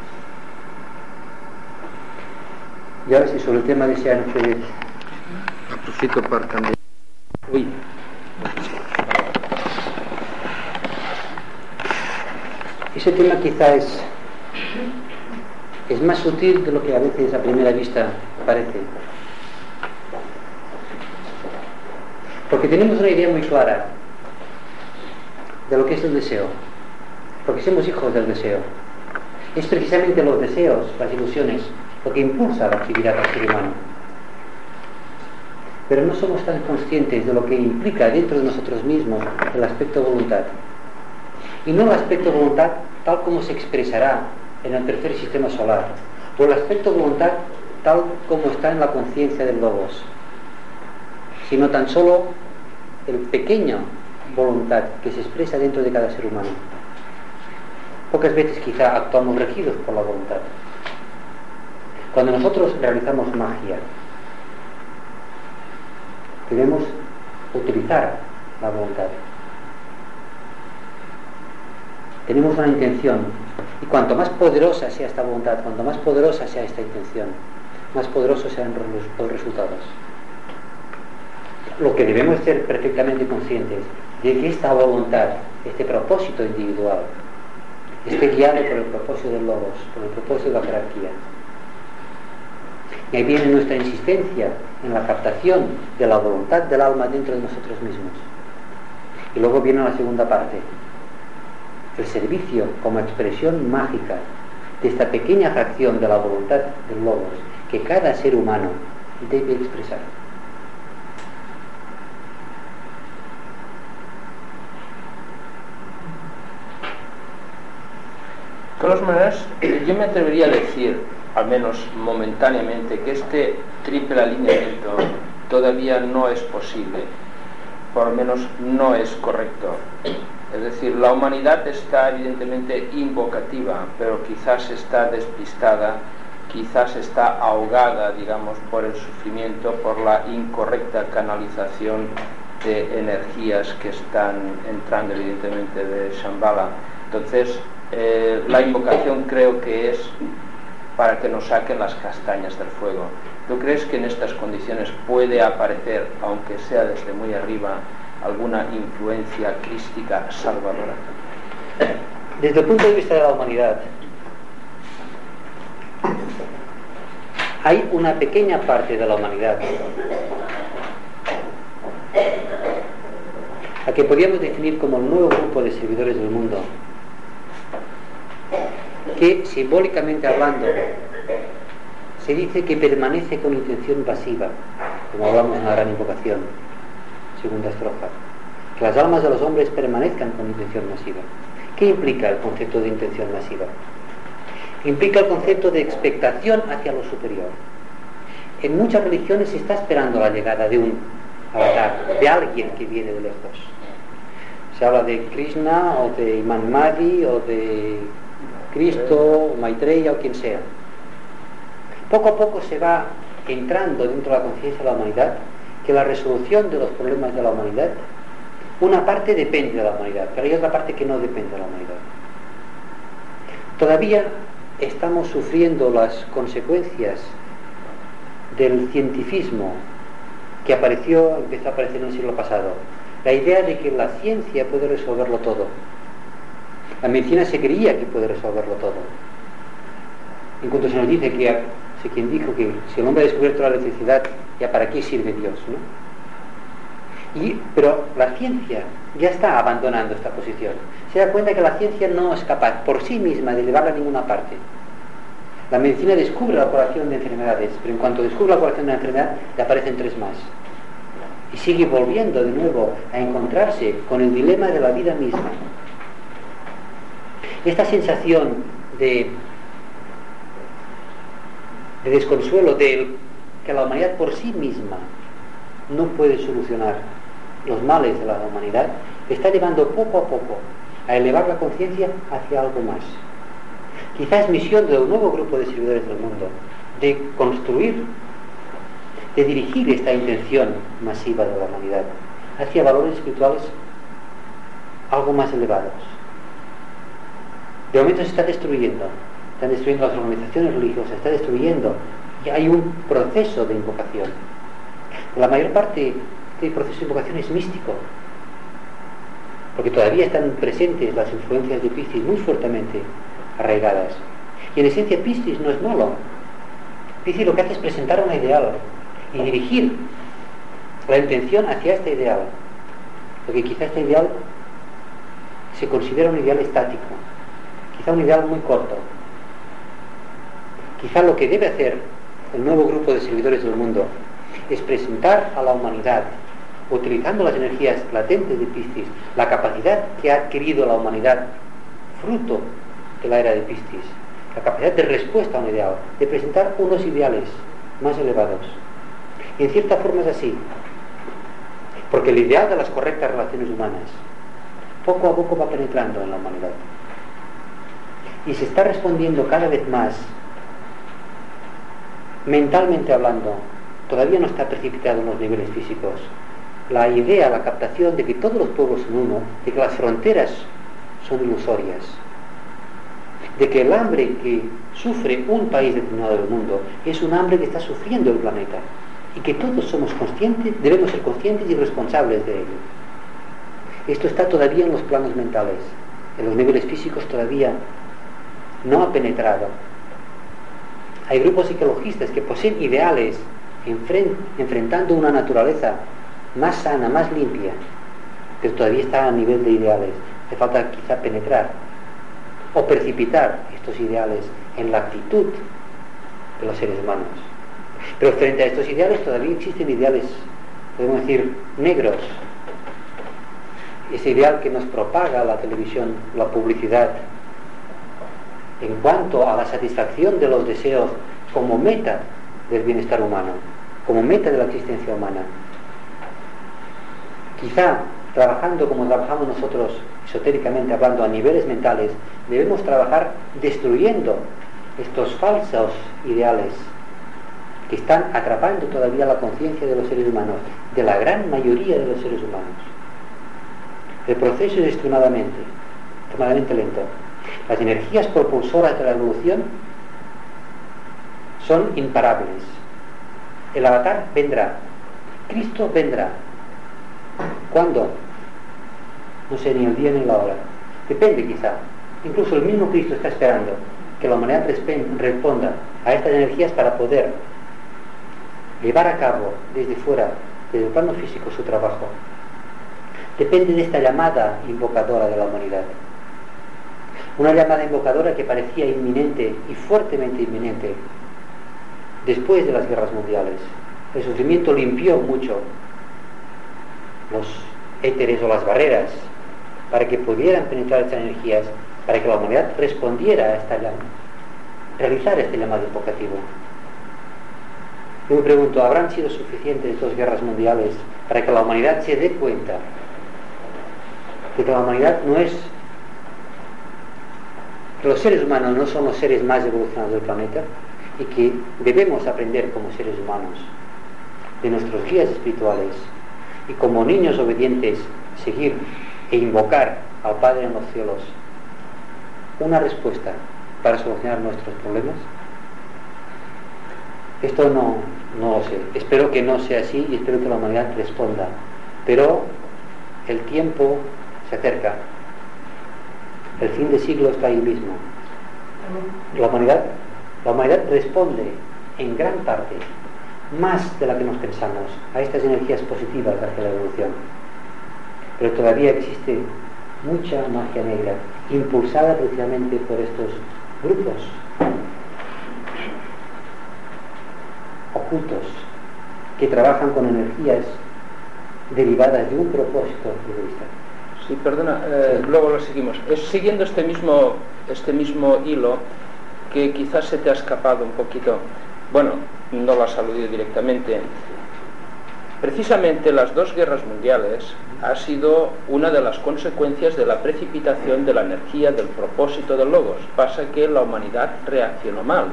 Y ahora si sobre el tema desean ustedes... Aprofito para cambiar. Uy. Ese tema quizá es, es más sutil de lo que a veces a primera vista parece. Porque tenemos una idea muy clara de lo que es el deseo porque somos hijos del deseo. Es precisamente los deseos, las ilusiones, lo que impulsa la actividad del ser humano. Pero no somos tan conscientes de lo que implica dentro de nosotros mismos el aspecto voluntad. Y no el aspecto voluntad tal como se expresará en el tercer sistema solar, o el aspecto voluntad tal como está en la conciencia del Logos, sino tan solo el pequeño voluntad que se expresa dentro de cada ser humano. Pocas veces quizá actuamos regidos por la voluntad. Cuando nosotros realizamos magia, debemos utilizar la voluntad. Tenemos una intención y cuanto más poderosa sea esta voluntad, cuanto más poderosa sea esta intención, más poderosos serán los resultados. Lo que debemos ser perfectamente conscientes de que esta voluntad, este propósito individual, esté guiado por el propósito del logos, por el propósito de la jerarquía. Y ahí viene nuestra insistencia en la captación de la voluntad del alma dentro de nosotros mismos. Y luego viene la segunda parte, el servicio como expresión mágica de esta pequeña fracción de la voluntad del logos que cada ser humano debe expresar. De yo me atrevería a decir, al menos momentáneamente, que este triple alineamiento todavía no es posible, por lo menos no es correcto. Es decir, la humanidad está evidentemente invocativa, pero quizás está despistada, quizás está ahogada, digamos, por el sufrimiento, por la incorrecta canalización de energías que están entrando evidentemente de Shambhala. Entonces, eh, la invocación creo que es para que nos saquen las castañas del fuego. ¿Tú crees que en estas condiciones puede aparecer, aunque sea desde muy arriba, alguna influencia crística salvadora? Desde el punto de vista de la humanidad, Hay una pequeña parte de la humanidad a que podríamos definir como el nuevo grupo de servidores del mundo, que simbólicamente hablando se dice que permanece con intención pasiva, como hablamos en la gran invocación, segunda estrofa, que las almas de los hombres permanezcan con intención masiva. ¿Qué implica el concepto de intención masiva? Implica el concepto de expectación hacia lo superior. En muchas religiones se está esperando la llegada de un avatar, de alguien que viene de lejos. Se habla de Krishna o de Imam Mahdi o de Cristo, Maitreya o quien sea. Poco a poco se va entrando dentro de la conciencia de la humanidad que la resolución de los problemas de la humanidad, una parte depende de la humanidad, pero hay otra parte que no depende de la humanidad. Todavía estamos sufriendo las consecuencias del cientifismo que apareció, empezó a aparecer en el siglo pasado. La idea de que la ciencia puede resolverlo todo. La medicina se creía que puede resolverlo todo. En cuanto se nos dice que, sé quien dijo que si el hombre ha descubierto la electricidad, ya para qué sirve Dios, ¿no? Y, pero la ciencia ya está abandonando esta posición. Se da cuenta que la ciencia no es capaz por sí misma de llevarla a ninguna parte. La medicina descubre la curación de enfermedades, pero en cuanto descubre la curación de una enfermedad, le aparecen tres más. Y sigue volviendo de nuevo a encontrarse con el dilema de la vida misma. Esta sensación de, de desconsuelo, de que la humanidad por sí misma no puede solucionar los males de la humanidad, está llevando poco a poco a elevar la conciencia hacia algo más. Quizás misión de un nuevo grupo de servidores del mundo, de construir, de dirigir esta intención masiva de la humanidad hacia valores espirituales algo más elevados. De momento se está destruyendo, están destruyendo las organizaciones religiosas, se está destruyendo y hay un proceso de invocación. La mayor parte del proceso de invocación es místico, porque todavía están presentes las influencias de Piscis muy fuertemente arraigadas. Y en esencia Piscis no es malo. Piscis lo que hace es presentar un ideal y dirigir la intención hacia este ideal. Porque quizá este ideal se considera un ideal estático, quizá un ideal muy corto. Quizá lo que debe hacer el nuevo grupo de servidores del mundo es presentar a la humanidad, utilizando las energías latentes de Piscis, la capacidad que ha adquirido la humanidad fruto de la era de Piscis, la capacidad de respuesta a un ideal, de presentar unos ideales más elevados. Y en cierta forma es así, porque el ideal de las correctas relaciones humanas poco a poco va penetrando en la humanidad. Y se está respondiendo cada vez más mentalmente hablando, todavía no está precipitado en los niveles físicos. La idea, la captación de que todos los pueblos son uno, de que las fronteras son ilusorias, de que el hambre que sufre un país determinado del mundo es un hambre que está sufriendo el planeta y que todos somos conscientes, debemos ser conscientes y responsables de ello. Esto está todavía en los planos mentales, en los niveles físicos todavía no ha penetrado. Hay grupos psicologistas que poseen ideales enfrentando una naturaleza más sana, más limpia, pero todavía está a nivel de ideales. Hace falta quizá penetrar o precipitar estos ideales en la actitud de los seres humanos. Pero frente a estos ideales todavía existen ideales, podemos decir, negros. Ese ideal que nos propaga la televisión, la publicidad, en cuanto a la satisfacción de los deseos como meta del bienestar humano, como meta de la existencia humana. Quizá trabajando como trabajamos nosotros esotéricamente hablando a niveles mentales, debemos trabajar destruyendo estos falsos ideales que están atrapando todavía la conciencia de los seres humanos, de la gran mayoría de los seres humanos. El proceso es extremadamente, extremadamente lento. Las energías propulsoras de la evolución son imparables. El avatar vendrá. Cristo vendrá. ¿Cuándo? No sé ni el día ni la hora. Depende quizá. Incluso el mismo Cristo está esperando que la humanidad responda a estas energías para poder llevar a cabo desde fuera, desde el plano físico, su trabajo, depende de esta llamada invocadora de la humanidad. Una llamada invocadora que parecía inminente y fuertemente inminente después de las guerras mundiales. El sufrimiento limpió mucho los éteres o las barreras para que pudieran penetrar estas energías, para que la humanidad respondiera a esta llama, realizar este llamado invocativo. Yo me pregunto, ¿habrán sido suficientes dos guerras mundiales para que la humanidad se dé cuenta de que la humanidad no es, que los seres humanos no son los seres más evolucionados del planeta y que debemos aprender como seres humanos de nuestros guías espirituales y como niños obedientes seguir e invocar al Padre en los cielos una respuesta para solucionar nuestros problemas? Esto no, no lo sé. Espero que no sea así y espero que la humanidad responda. Pero el tiempo se acerca. El fin de siglo está ahí mismo. La humanidad, la humanidad responde en gran parte, más de la que nos pensamos, a estas energías positivas hacia la evolución. Pero todavía existe mucha magia negra, impulsada precisamente por estos grupos ocultos que trabajan con energías derivadas de un propósito egoísta. Sí, perdona, eh, luego lo seguimos. Es siguiendo este mismo, este mismo hilo que quizás se te ha escapado un poquito. Bueno, no lo has aludido directamente. Precisamente las dos guerras mundiales ha sido una de las consecuencias de la precipitación de la energía del propósito del logos. Pasa que la humanidad reaccionó mal.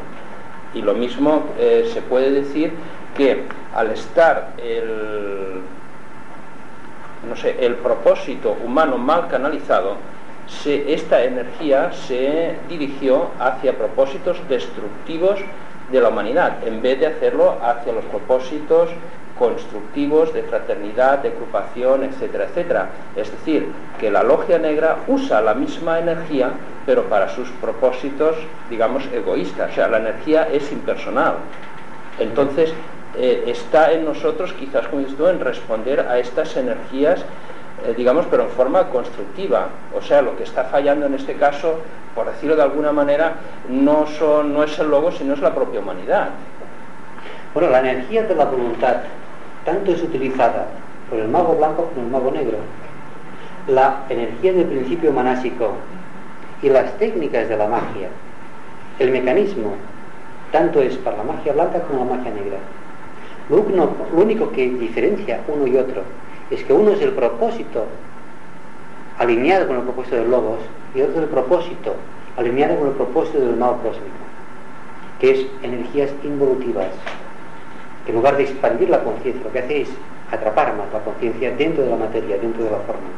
Y lo mismo eh, se puede decir que al estar el, no sé, el propósito humano mal canalizado, esta energía se dirigió hacia propósitos destructivos de la humanidad, en vez de hacerlo hacia los propósitos constructivos de fraternidad, de agrupación, etcétera, etcétera. Es decir, que la logia negra usa la misma energía, pero para sus propósitos, digamos, egoístas. O sea, la energía es impersonal. Entonces, eh, está en nosotros, quizás como dices tú, en responder a estas energías, eh, digamos, pero en forma constructiva. O sea, lo que está fallando en este caso, por decirlo de alguna manera, no, no es el logo, sino es la propia humanidad. Bueno, la energía de la voluntad tanto es utilizada por el mago blanco como el mago negro. La energía del principio manásico y las técnicas de la magia, el mecanismo, tanto es para la magia blanca como la magia negra. Lo, único que diferencia uno y otro es que uno es el propósito alineado con el propósito de logos y otro es el propósito alineado con el propósito del mago cósmico, que es energías involutivas, en lugar de expandir la conciencia, lo que hace es atrapar más la conciencia dentro de la materia, dentro de la forma.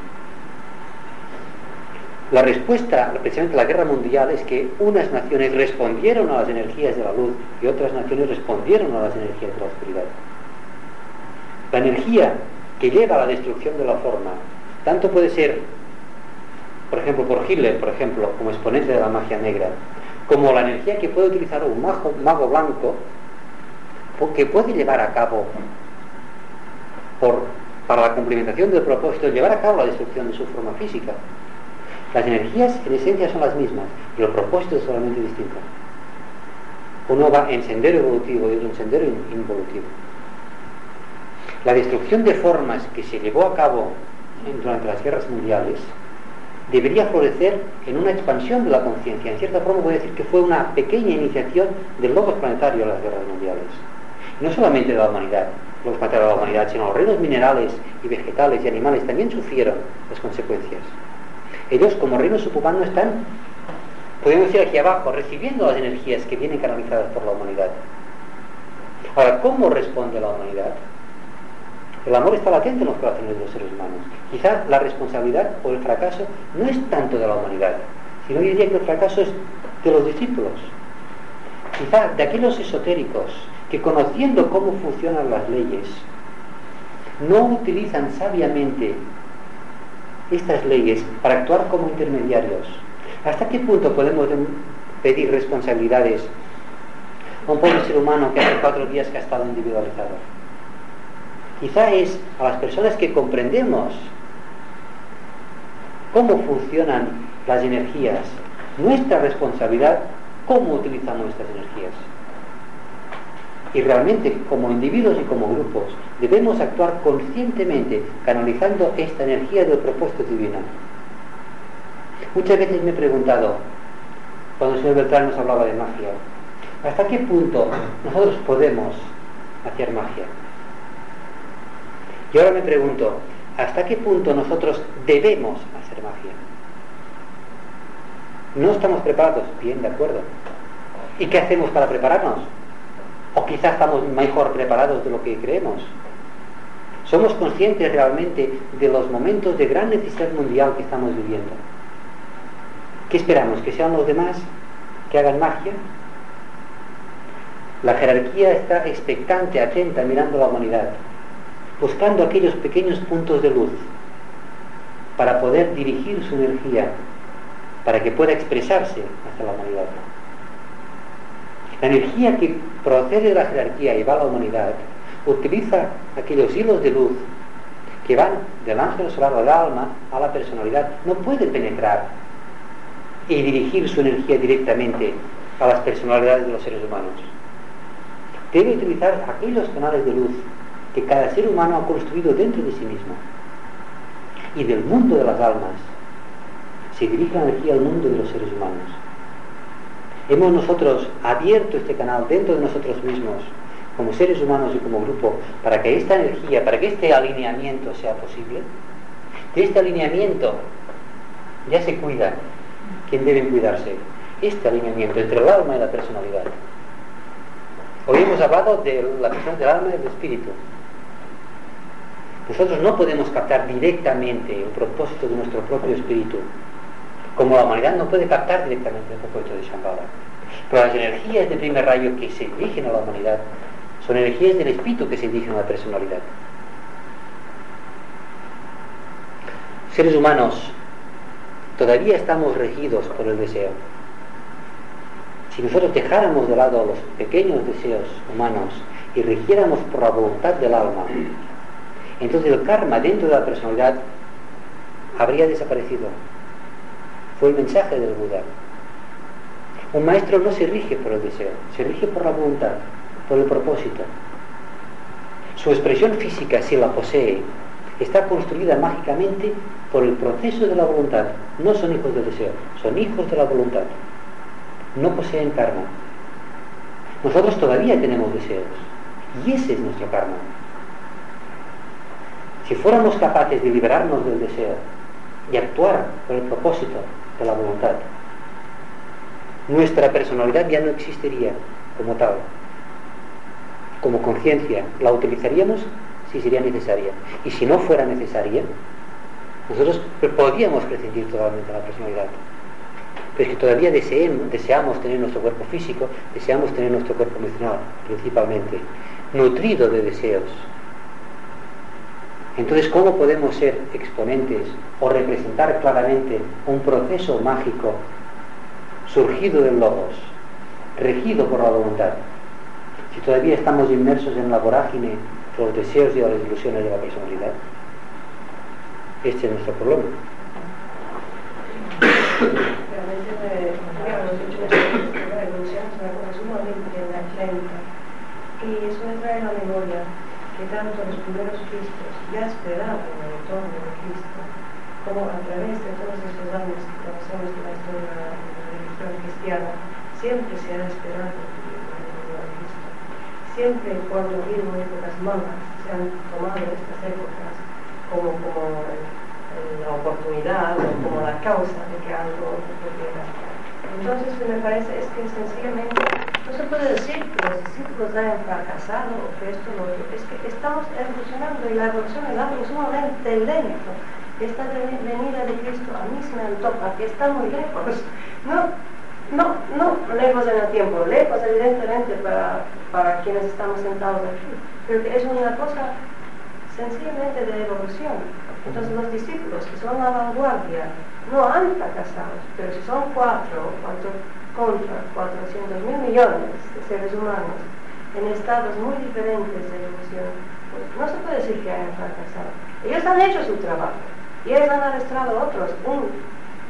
La respuesta, precisamente a la guerra mundial, es que unas naciones respondieron a las energías de la luz y otras naciones respondieron a las energías de la oscuridad. La energía que lleva a la destrucción de la forma, tanto puede ser, por ejemplo, por Hitler, por ejemplo, como exponente de la magia negra, como la energía que puede utilizar un mago blanco que puede llevar a cabo para la cumplimentación del propósito, llevar a cabo la destrucción de su forma física. Las energías en esencia son las mismas, pero el propósito es solamente distinto. Uno va en sendero evolutivo y otro en sendero involutivo. La destrucción de formas que se llevó a cabo durante las guerras mundiales debería florecer en una expansión de la conciencia. En cierta forma voy a decir que fue una pequeña iniciación del logos planetario a las guerras mundiales no solamente de la humanidad, los planetarios de la humanidad, sino los reinos minerales y vegetales y animales también sufrieron las consecuencias. Ellos como reinos subhumanos están, podemos decir aquí abajo, recibiendo las energías que vienen canalizadas por la humanidad. Ahora, ¿cómo responde la humanidad? El amor está latente en los corazones de los seres humanos. Quizás la responsabilidad o el fracaso no es tanto de la humanidad, sino yo diría que el fracaso es de los discípulos. Quizás de aquellos esotéricos que conociendo cómo funcionan las leyes, no utilizan sabiamente estas leyes para actuar como intermediarios. ¿Hasta qué punto podemos pedir responsabilidades a un pobre ser humano que hace cuatro días que ha estado individualizado. Quizá es a las personas que comprendemos cómo funcionan las energías, nuestra responsabilidad, cómo utilizamos estas energías. Y realmente, como individuos y como grupos, debemos actuar conscientemente canalizando esta energía del propósito divino. Muchas veces me he preguntado, cuando el señor Beltrán nos hablaba de magia, ¿hasta qué punto nosotros podemos hacer magia? Y ahora me pregunto, ¿hasta qué punto nosotros debemos hacer magia? No estamos preparados, bien, de acuerdo. ¿Y qué hacemos para prepararnos? O quizás estamos mejor preparados de lo que creemos. Somos conscientes realmente de los momentos de gran necesidad mundial que estamos viviendo. ¿Qué esperamos? ¿Que sean los demás que hagan magia? La jerarquía está expectante, atenta, mirando a la humanidad buscando aquellos pequeños puntos de luz para poder dirigir su energía, para que pueda expresarse hacia la humanidad. La energía que procede de la jerarquía y va a la humanidad utiliza aquellos hilos de luz que van del ángel solar del alma a la personalidad. No puede penetrar y dirigir su energía directamente a las personalidades de los seres humanos. Debe utilizar aquellos canales de luz que cada ser humano ha construido dentro de sí mismo. Y del mundo de las almas se dirige la energía al mundo de los seres humanos. Hemos nosotros abierto este canal dentro de nosotros mismos, como seres humanos y como grupo, para que esta energía, para que este alineamiento sea posible. De este alineamiento ya se cuida quien debe cuidarse. Este alineamiento entre el alma y la personalidad. Hoy hemos hablado de la persona del alma y del espíritu. Nosotros no podemos captar directamente el propósito de nuestro propio espíritu, como la humanidad no puede captar directamente el propósito de Shambhala. Pero las energías de primer rayo que se dirigen a la humanidad son energías del espíritu que se dirigen a la personalidad. Seres humanos, todavía estamos regidos por el deseo. Si nosotros dejáramos de lado los pequeños deseos humanos y rigiéramos por la voluntad del alma, entonces el karma dentro de la personalidad habría desaparecido. Fue el mensaje del Buda. Un maestro no se rige por el deseo, se rige por la voluntad, por el propósito. Su expresión física, si la posee, está construida mágicamente por el proceso de la voluntad. No son hijos del deseo, son hijos de la voluntad. No poseen karma. Nosotros todavía tenemos deseos. Y ese es nuestro karma. Si fuéramos capaces de liberarnos del deseo y actuar por el propósito de la voluntad, nuestra personalidad ya no existiría como tal, como conciencia. La utilizaríamos si sería necesaria. Y si no fuera necesaria, nosotros podríamos prescindir totalmente de la personalidad. Pero es que todavía deseamos tener nuestro cuerpo físico, deseamos tener nuestro cuerpo emocional, principalmente, nutrido de deseos entonces, ¿cómo podemos ser exponentes o representar claramente un proceso mágico surgido del logos, regido por la voluntad? Si todavía estamos inmersos en la vorágine de los deseos y las ilusiones de la personalidad. Este es nuestro problema. Y eso me trae la memoria que tanto los primeros Cristos ya esperaban el retorno de Cristo, como a través de todos esos años que conocemos de la historia de la religión cristiana, siempre se ha esperado el retorno de Cristo. Siempre cuando vino épocas malas, se han tomado estas épocas como, como la oportunidad o como la causa de que algo ocurriera. Entonces me parece es que sencillamente no se puede decir que los discípulos hayan fracasado o que esto lo otro. Es que estamos evolucionando y la evolución es algo sumamente lento. Esta venida de Cristo a mí se me antoja que está muy lejos. No, no, no lejos en el tiempo, lejos evidentemente para, para quienes estamos sentados aquí. Pero que es una cosa sencillamente de evolución. Entonces los discípulos que son la vanguardia no han fracasado, pero si son cuatro, cuatro contra 400 mil millones de seres humanos en estados muy diferentes de evolución, pues no se puede decir que hayan fracasado. Ellos han hecho su trabajo y ellos han arrastrado a otros un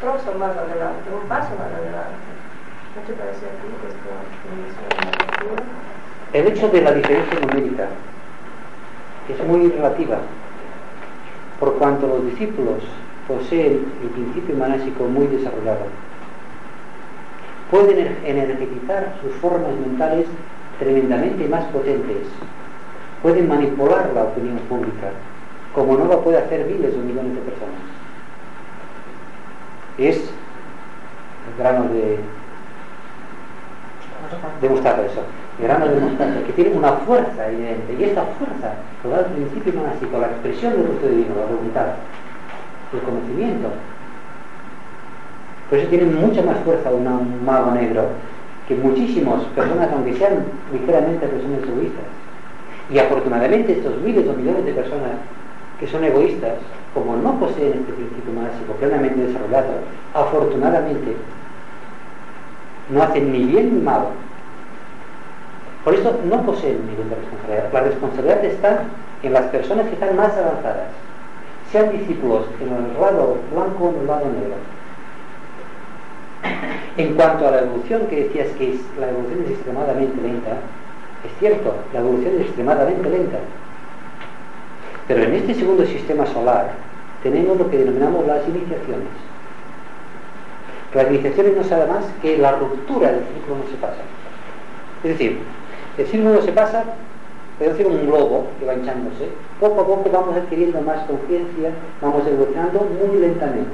trozo más adelante, un paso más adelante. ¿No te parece a ti esta definición El hecho de la diferencia numérica es muy relativa, por cuanto los discípulos poseen el principio manásico muy desarrollado. Pueden energizar sus formas mentales tremendamente más potentes. Pueden manipular la opinión pública, como no lo puede hacer miles o millones de personas. Es el grano de, de mostaza eso, el grano de mostaza, que tiene una fuerza evidente, y esta fuerza lo da el principio monástico, la expresión del rostro divino, la voluntad, el conocimiento. Por eso tiene mucha más fuerza un mago negro que muchísimas personas, aunque sean ligeramente personas egoístas. Y afortunadamente estos miles o millones de personas que son egoístas, como no poseen este principio mágico plenamente desarrollado, afortunadamente no hacen ni bien ni mal. Por eso no poseen nivel de responsabilidad. La responsabilidad está en las personas que están más avanzadas, sean discípulos en el lado blanco o en el lado negro. En cuanto a la evolución que decías que la evolución es extremadamente lenta, es cierto, la evolución es extremadamente lenta. Pero en este segundo sistema solar tenemos lo que denominamos las iniciaciones. Las iniciaciones no son más que la ruptura del ciclo no se pasa. Es decir, el ciclo no se pasa, puede ser un globo que va hinchándose. Poco a poco vamos adquiriendo más conciencia, vamos evolucionando muy lentamente.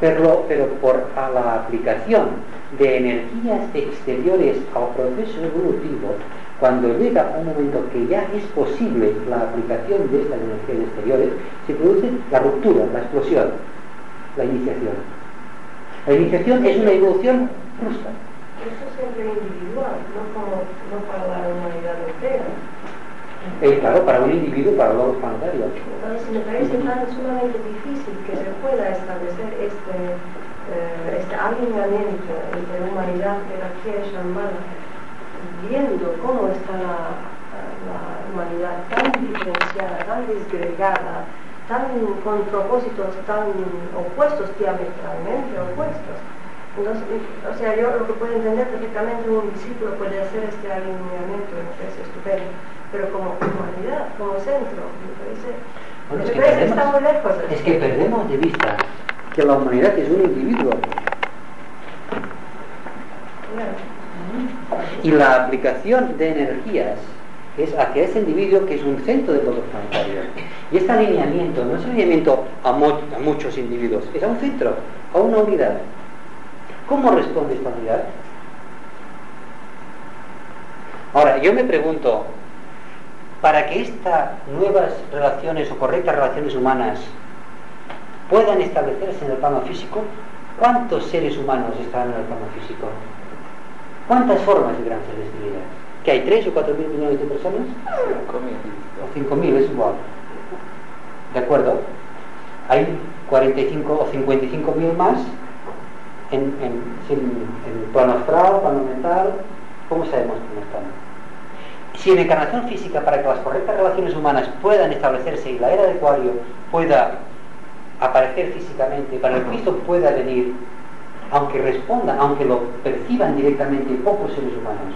Pero, pero por la aplicación de energías exteriores al proceso evolutivo, cuando llega un momento que ya es posible la aplicación de estas energías exteriores, se produce la ruptura, la explosión, la iniciación. La iniciación es una evolución justa. Eso siempre individual, no, como, no para la humanidad entera. Eh, claro, para un individuo, para los planetarios. Entonces me parece tan sumamente difícil que se pueda establecer este, eh, este alineamiento entre humanidad, jerarquía y shambhala, viendo cómo está la, la humanidad tan diferenciada, tan desgregada, tan con propósitos tan opuestos, diametralmente opuestos. Entonces, o sea, yo lo que puedo entender perfectamente un discípulo puede hacer este alineamiento, me parece estupendo pero como humanidad, como centro, me parece, Bueno, es que parece que perdemos- está muy lejos. de Es que perdemos de vista que la humanidad es un individuo y la aplicación de energías es hacia ese individuo que es un centro del todo planetario. Y este alineamiento no es alineamiento a muchos individuos, es a un centro, a una unidad. ¿Cómo responde esta unidad? Ahora, yo me pregunto, para que estas nuevas relaciones o correctas relaciones humanas puedan establecerse en el plano físico, ¿cuántos seres humanos están en el plano físico? ¿Cuántas formas de gran celestialidad? ¿Que hay 3 o 4 mil millones de personas? O 5 mil, es igual. ¿De acuerdo? Hay 45 o 55 mil más en, plano astral, plano mental. ¿Cómo sabemos cómo están? Si en encarnación física, para que las correctas relaciones humanas puedan establecerse y la era de Acuario pueda aparecer físicamente, para que Cristo pueda venir, aunque responda, aunque lo perciban directamente pocos seres humanos,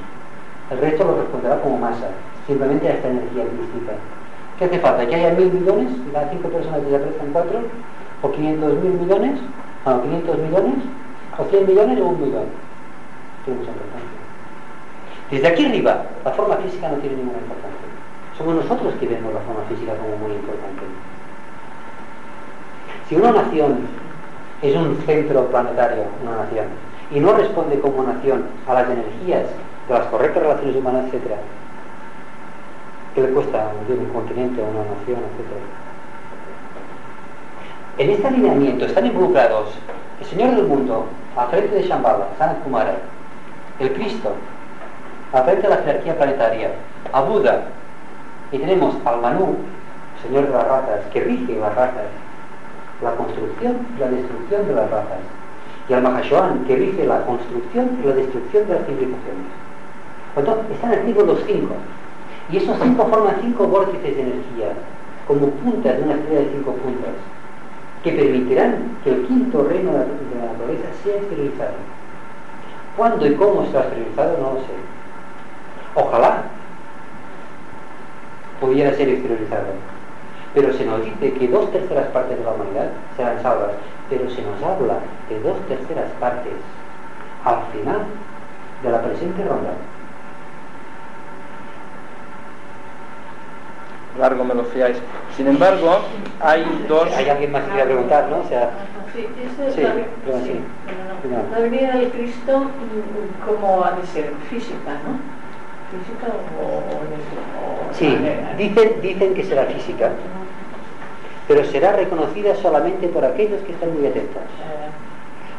el resto lo responderá como masa, simplemente a esta energía crística. ¿Qué hace falta? ¿Que haya mil millones y las cinco personas desaparezcan cuatro? ¿O 500 mil millones? Bueno, 500 millones, o 100 millones o un millón. Tiene mucha importancia. Desde aquí arriba, la forma física no tiene ninguna importancia. Somos nosotros que vemos la forma física como muy importante. Si una nación es un centro planetario, una nación, y no responde como nación a las energías las correctas relaciones humanas, etc., ¿qué le cuesta un un continente o una nación, etc.? En este alineamiento están involucrados el Señor del mundo, al frente de Shambhala, Sanat Kumara, el Cristo, al frente de la jerarquía planetaria, a Buda, y tenemos al Manu, Señor de las razas, que rige las razas, la construcción y la destrucción de las razas. y al Mahashohan, que rige la construcción y la destrucción de las civilizaciones. Entonces, están activos los cinco. Y esos cinco forman cinco vórtices de energía, como puntas de una estrella de cinco puntas, que permitirán que el quinto reino de la naturaleza sea esterilizado. ¿Cuándo y cómo será esterilizado? No lo sé. Ojalá pudiera ser esterilizado. Pero se nos dice que dos terceras partes de la humanidad serán salvas. Pero se nos habla de dos terceras partes al final de la presente ronda. Largo me lo fiáis. Sin embargo, hay dos... Hay alguien más que quiera preguntar, ¿no? O sea, Sí, esa es Sí, la, pero sí. sí, No. la venida de Cristo, ¿cómo ha de ser? Física, ¿no? ¿Física o, o, sí, dicen, dicen que será física, pero será reconocida solamente por aquellos que están muy atentos. Eh,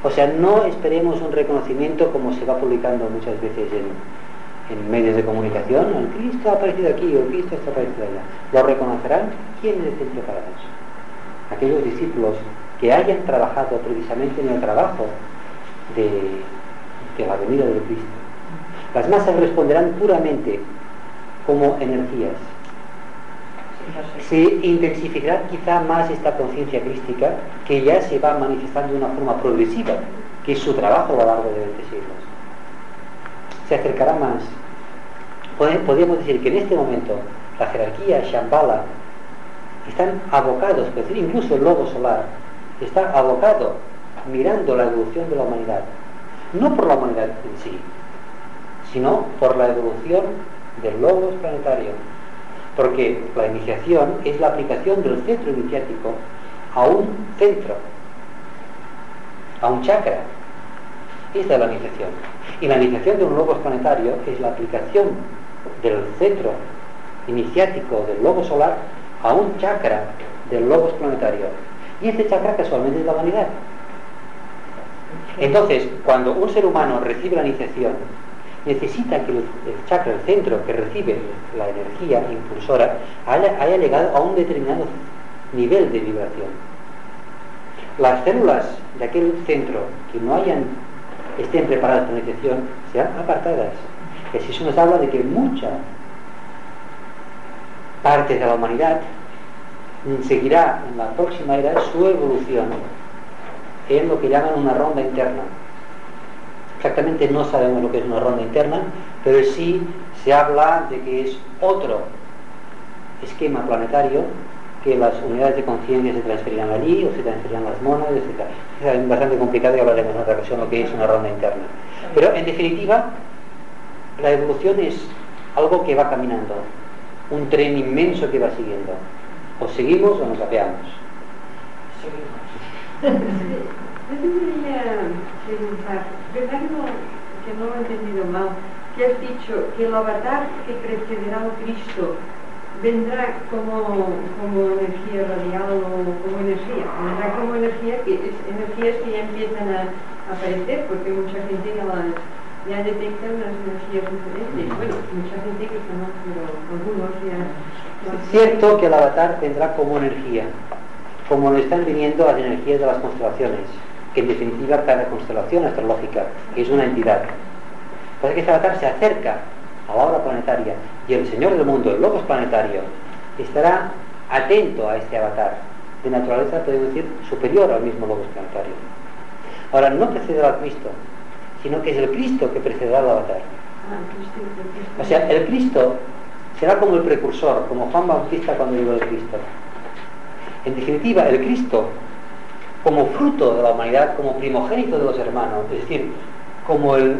O sea, no esperemos un reconocimiento como se va publicando muchas veces en, en medios de comunicación. El Cristo ha aparecido aquí o el Cristo está aparecido allá. Lo reconocerán quienes estén preparados. Aquellos discípulos que hayan trabajado precisamente en el trabajo de, de la venida del Cristo. Las masas responderán puramente como energías. Se intensificará quizá más esta conciencia crística que ya se va manifestando de una forma progresiva, que es su trabajo a lo largo de 20 siglos. Se acercará más. Podríamos decir que en este momento la jerarquía Shambhala están abocados, es decir, incluso el lobo solar está abocado mirando la evolución de la humanidad, no por la humanidad en sí, sino por la evolución del logos planetario, porque la iniciación es la aplicación del centro iniciático a un centro, a un chakra. Esa es la iniciación. Y la iniciación de un logos planetario es la aplicación del centro iniciático del logo solar a un chakra del logos planetario. Y este chakra casualmente es la humanidad. Entonces, cuando un ser humano recibe la iniciación, necesita que el, chakra, el centro que recibe la energía impulsora, haya llegado a un determinado nivel de vibración. Las células de aquel centro que no hayan, estén preparadas para la iniciación serán apartadas. Así se nos habla de que mucha parte de la humanidad seguirá en la próxima era su evolución en lo que llaman una ronda interna. Exactamente no sabemos lo que es una ronda interna, pero sí se habla de que es otro esquema planetario que las unidades de conciencia se transferirán allí o se transferirán las monas, etc. Es bastante complicado y hablaremos en otra ocasión lo que es una ronda interna. Pero en definitiva, la evolución es algo que va caminando, un tren inmenso que va siguiendo. O seguimos o nos apeamos. Seguimos. Yo quería preguntar, ¿verdad que no, que no lo he entendido mal? Que has dicho que el avatar que precederá al Cristo vendrá como, como energía radial o como energía, vendrá como energía, que es energías que ya empiezan a aparecer, porque mucha gente ya, las, ya detecta unas energías diferentes. Bueno, mucha gente que no, pero algunos ya... Es cierto que el avatar vendrá como energía, como lo están viniendo las energías de las constelaciones, que en definitiva cada constelación astrológica es una entidad. Pasa que este avatar se acerca a la obra planetaria y el Señor del mundo, el Logos planetario, estará atento a este avatar, de naturaleza, podemos decir, superior al mismo Logos planetario. Ahora, no precederá al Cristo, sino que es el Cristo que precederá al avatar. Ah. O sea, el Cristo será como el precursor, como Juan Bautista cuando llegó el Cristo. En definitiva, el Cristo, como fruto de la humanidad, como primogénito de los hermanos, es decir, como el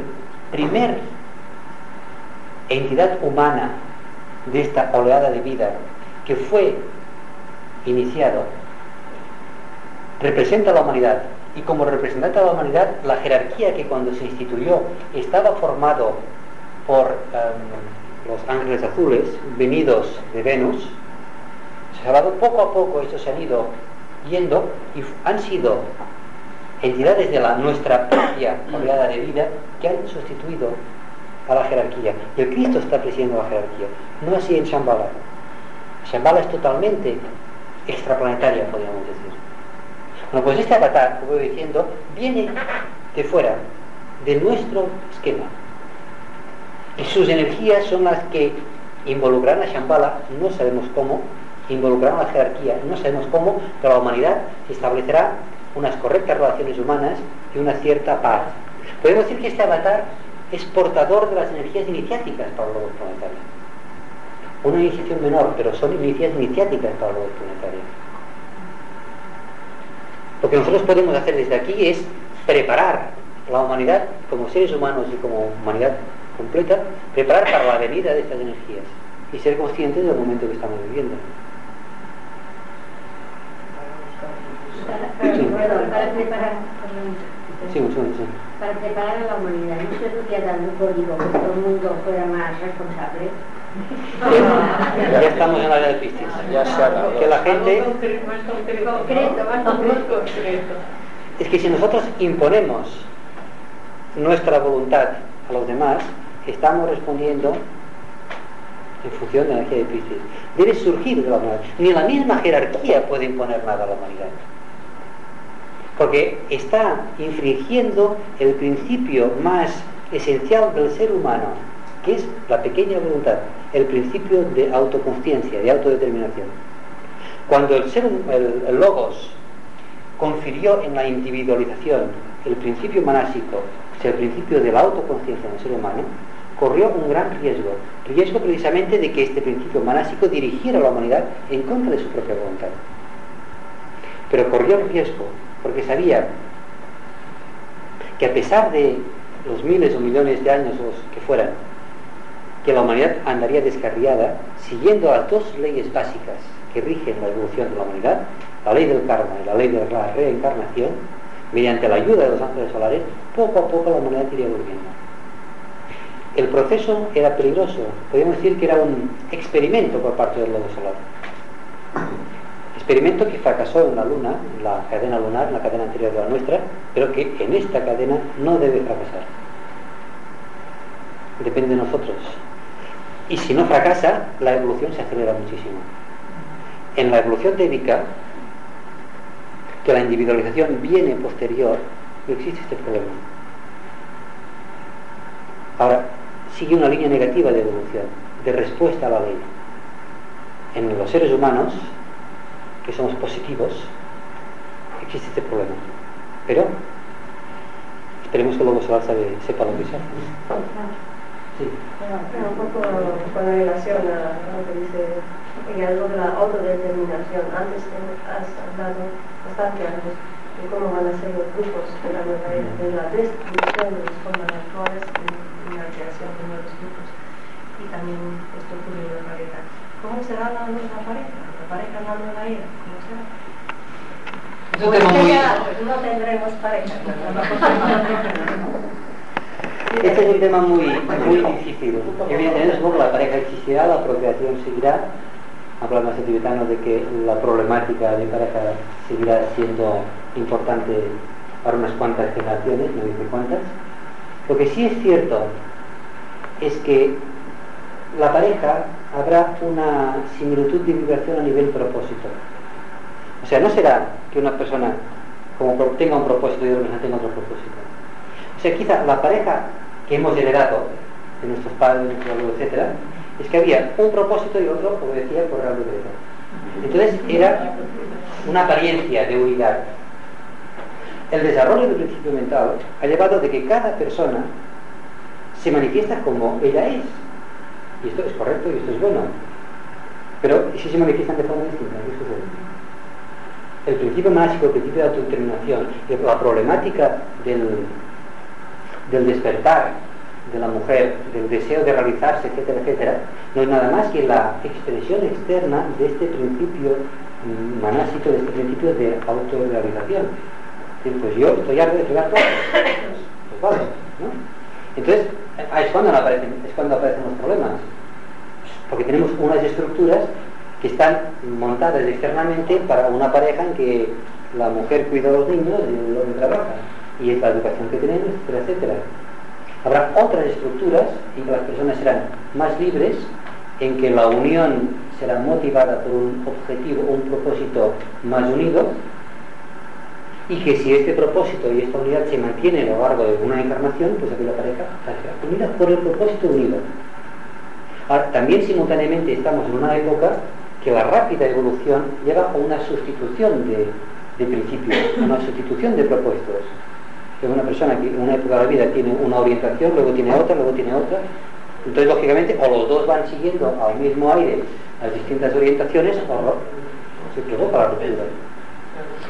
primer entidad humana de esta oleada de vida que fue iniciado, representa a la humanidad. Y como representante de la humanidad, la jerarquía que cuando se instituyó estaba formado por em, los ángeles azules venidos de Venus, se ha dado poco a poco, estos se han ido yendo y han sido entidades de la, nuestra propia oleada de vida que han sustituido a la jerarquía. Y el Cristo está presidiendo la jerarquía, no así en Shambhala. Shambhala es totalmente extraplanetaria, podríamos decir. Bueno, pues este avatar, como voy diciendo, viene de fuera de nuestro esquema. Y sus energías son las que involucrarán a Shambhala, no sabemos cómo, involucrarán a la jerarquía, no sabemos cómo, pero la humanidad establecerá unas correctas relaciones humanas y una cierta paz. Podemos decir que este avatar es portador de las energías iniciáticas para los planetarios. Una iniciación menor, pero son energías iniciáticas para los planetarios. Lo que nosotros podemos hacer desde aquí es preparar la humanidad como seres humanos y como humanidad completa, preparar para la venida de estas energías y ser conscientes del momento que estamos viviendo. Para Sí, sí, sí. para preparar a la humanidad, ¿no se podría dar un código que todo el mundo fuera más responsable? Ya estamos en la era de Piscis. Ya se ha dado. Que la gente Más concreto, más concreto. Concreto, más concreto. concreto. es que si nosotros imponemos nuestra voluntad a los demás, estamos respondiendo en función de la energía de Piscis. Debe surgir de la humanidad. Ni la misma jerarquía puede imponer nada a la humanidad. Porque está infringiendo el principio más esencial del ser humano, que es la pequeña voluntad, el principio de autoconsciencia, de autodeterminación. Cuando el, ser, el- el logos confirió en la individualización el principio manásico, o sea, el principio de la autoconciencia en el ser humano, corrió un gran riesgo, riesgo precisamente de que este principio manásico dirigiera a la humanidad en contra de su propia voluntad. Pero corrió un riesgo, porque sabía que a pesar de los miles o millones de años que fueran, que la humanidad andaría descarriada siguiendo las dos leyes básicas que rigen la evolución de la humanidad, la ley del karma y la ley de la reencarnación, mediante la ayuda de los ángeles solares, poco a poco la humanidad iría volviendo. El proceso era peligroso, podríamos decir que era un experimento por parte del lobo solar. Experimento que fracasó en la Luna, en la cadena lunar, en la cadena anterior de la nuestra, pero que en esta cadena no debe fracasar. Depende de nosotros. Y si no fracasa, la evolución se acelera muchísimo. En la evolución técnica, que la individualización viene posterior, no existe este problema. Ahora, sigue una línea negativa de evolución, de respuesta a la ley. En los seres humanos, que somos positivos, existe este problema. Pero esperemos que el lobo solar sabe- sepa lo que se hace. Sí. Bueno, un poco con relación a lo que dice y algo de la autodeterminación. Antes has hablado bastante antes de cómo van a ser los grupos de la nueva era, de la destrucción de las formas actuales y, y la creación de nuevos grupos. Y también esto ocurre en la pareja. ¿Cómo será la nueva pareja? Pareja en la nueva era, ¿cómo será? Es un tema Pues muy- ya no tendremos pareja. Este es un tema muy, muy difícil. Evidentemente, supongo que la pareja existirá, la procreación seguirá. Hablan los tibetanos de que la problemática de pareja seguirá siendo importante para unas cuantas generaciones, no dice cuántas. Lo que sí es cierto es que la pareja habrá una similitud de vibración a nivel propósito. O sea, no será que una persona como tenga un propósito y otra persona tenga otro propósito. O sea, quizá la pareja que hemos heredado de nuestros padres, de nuestros abuelos, etcétera, es que había un propósito y otro obedecía por Real Decreto. Entonces era una apariencia de unidad. El desarrollo del principio mental ha llevado de que cada persona se manifiesta como ella es. Y esto es correcto y esto es bueno. Pero ¿y si se manifiestan de forma distinta? ¿Qué sucede? El principio mágico, el principio de autodeterminación, la problemática del, del despertar de la mujer, del deseo de realizarse, etcétera, etcétera, no es nada más que la expresión externa de este principio mm, manásico, de este principio de autorrealización. Pues yo estoy harto de fregar todo. Pues ¿no? Entonces, es cuando aparecen, es cuando aparecen los problemas. Porque tenemos unas estructuras que están montadas externamente para una pareja en que la mujer cuida a los niños y el hombre trabaja. Y es la educación que tenemos, etcétera, etcétera. Habrá otras estructuras en que las personas serán más libres, en que la unión será motivada por un objetivo, un propósito más unido, y que si este propósito y esta unidad se mantiene a lo largo de una encarnación, pues aquella pareja estará unida por el propósito unido. Ahora, también simultáneamente estamos en una época que la rápida evolución lleva a una sustitución de, de principios, una sustitución de propósitos. Que una persona que en una época de la vida tiene una orientación, luego tiene otra, luego tiene otra. Entonces, lógicamente, o los dos van siguiendo al mismo aire las distintas orientaciones, o se provoca la ruptura.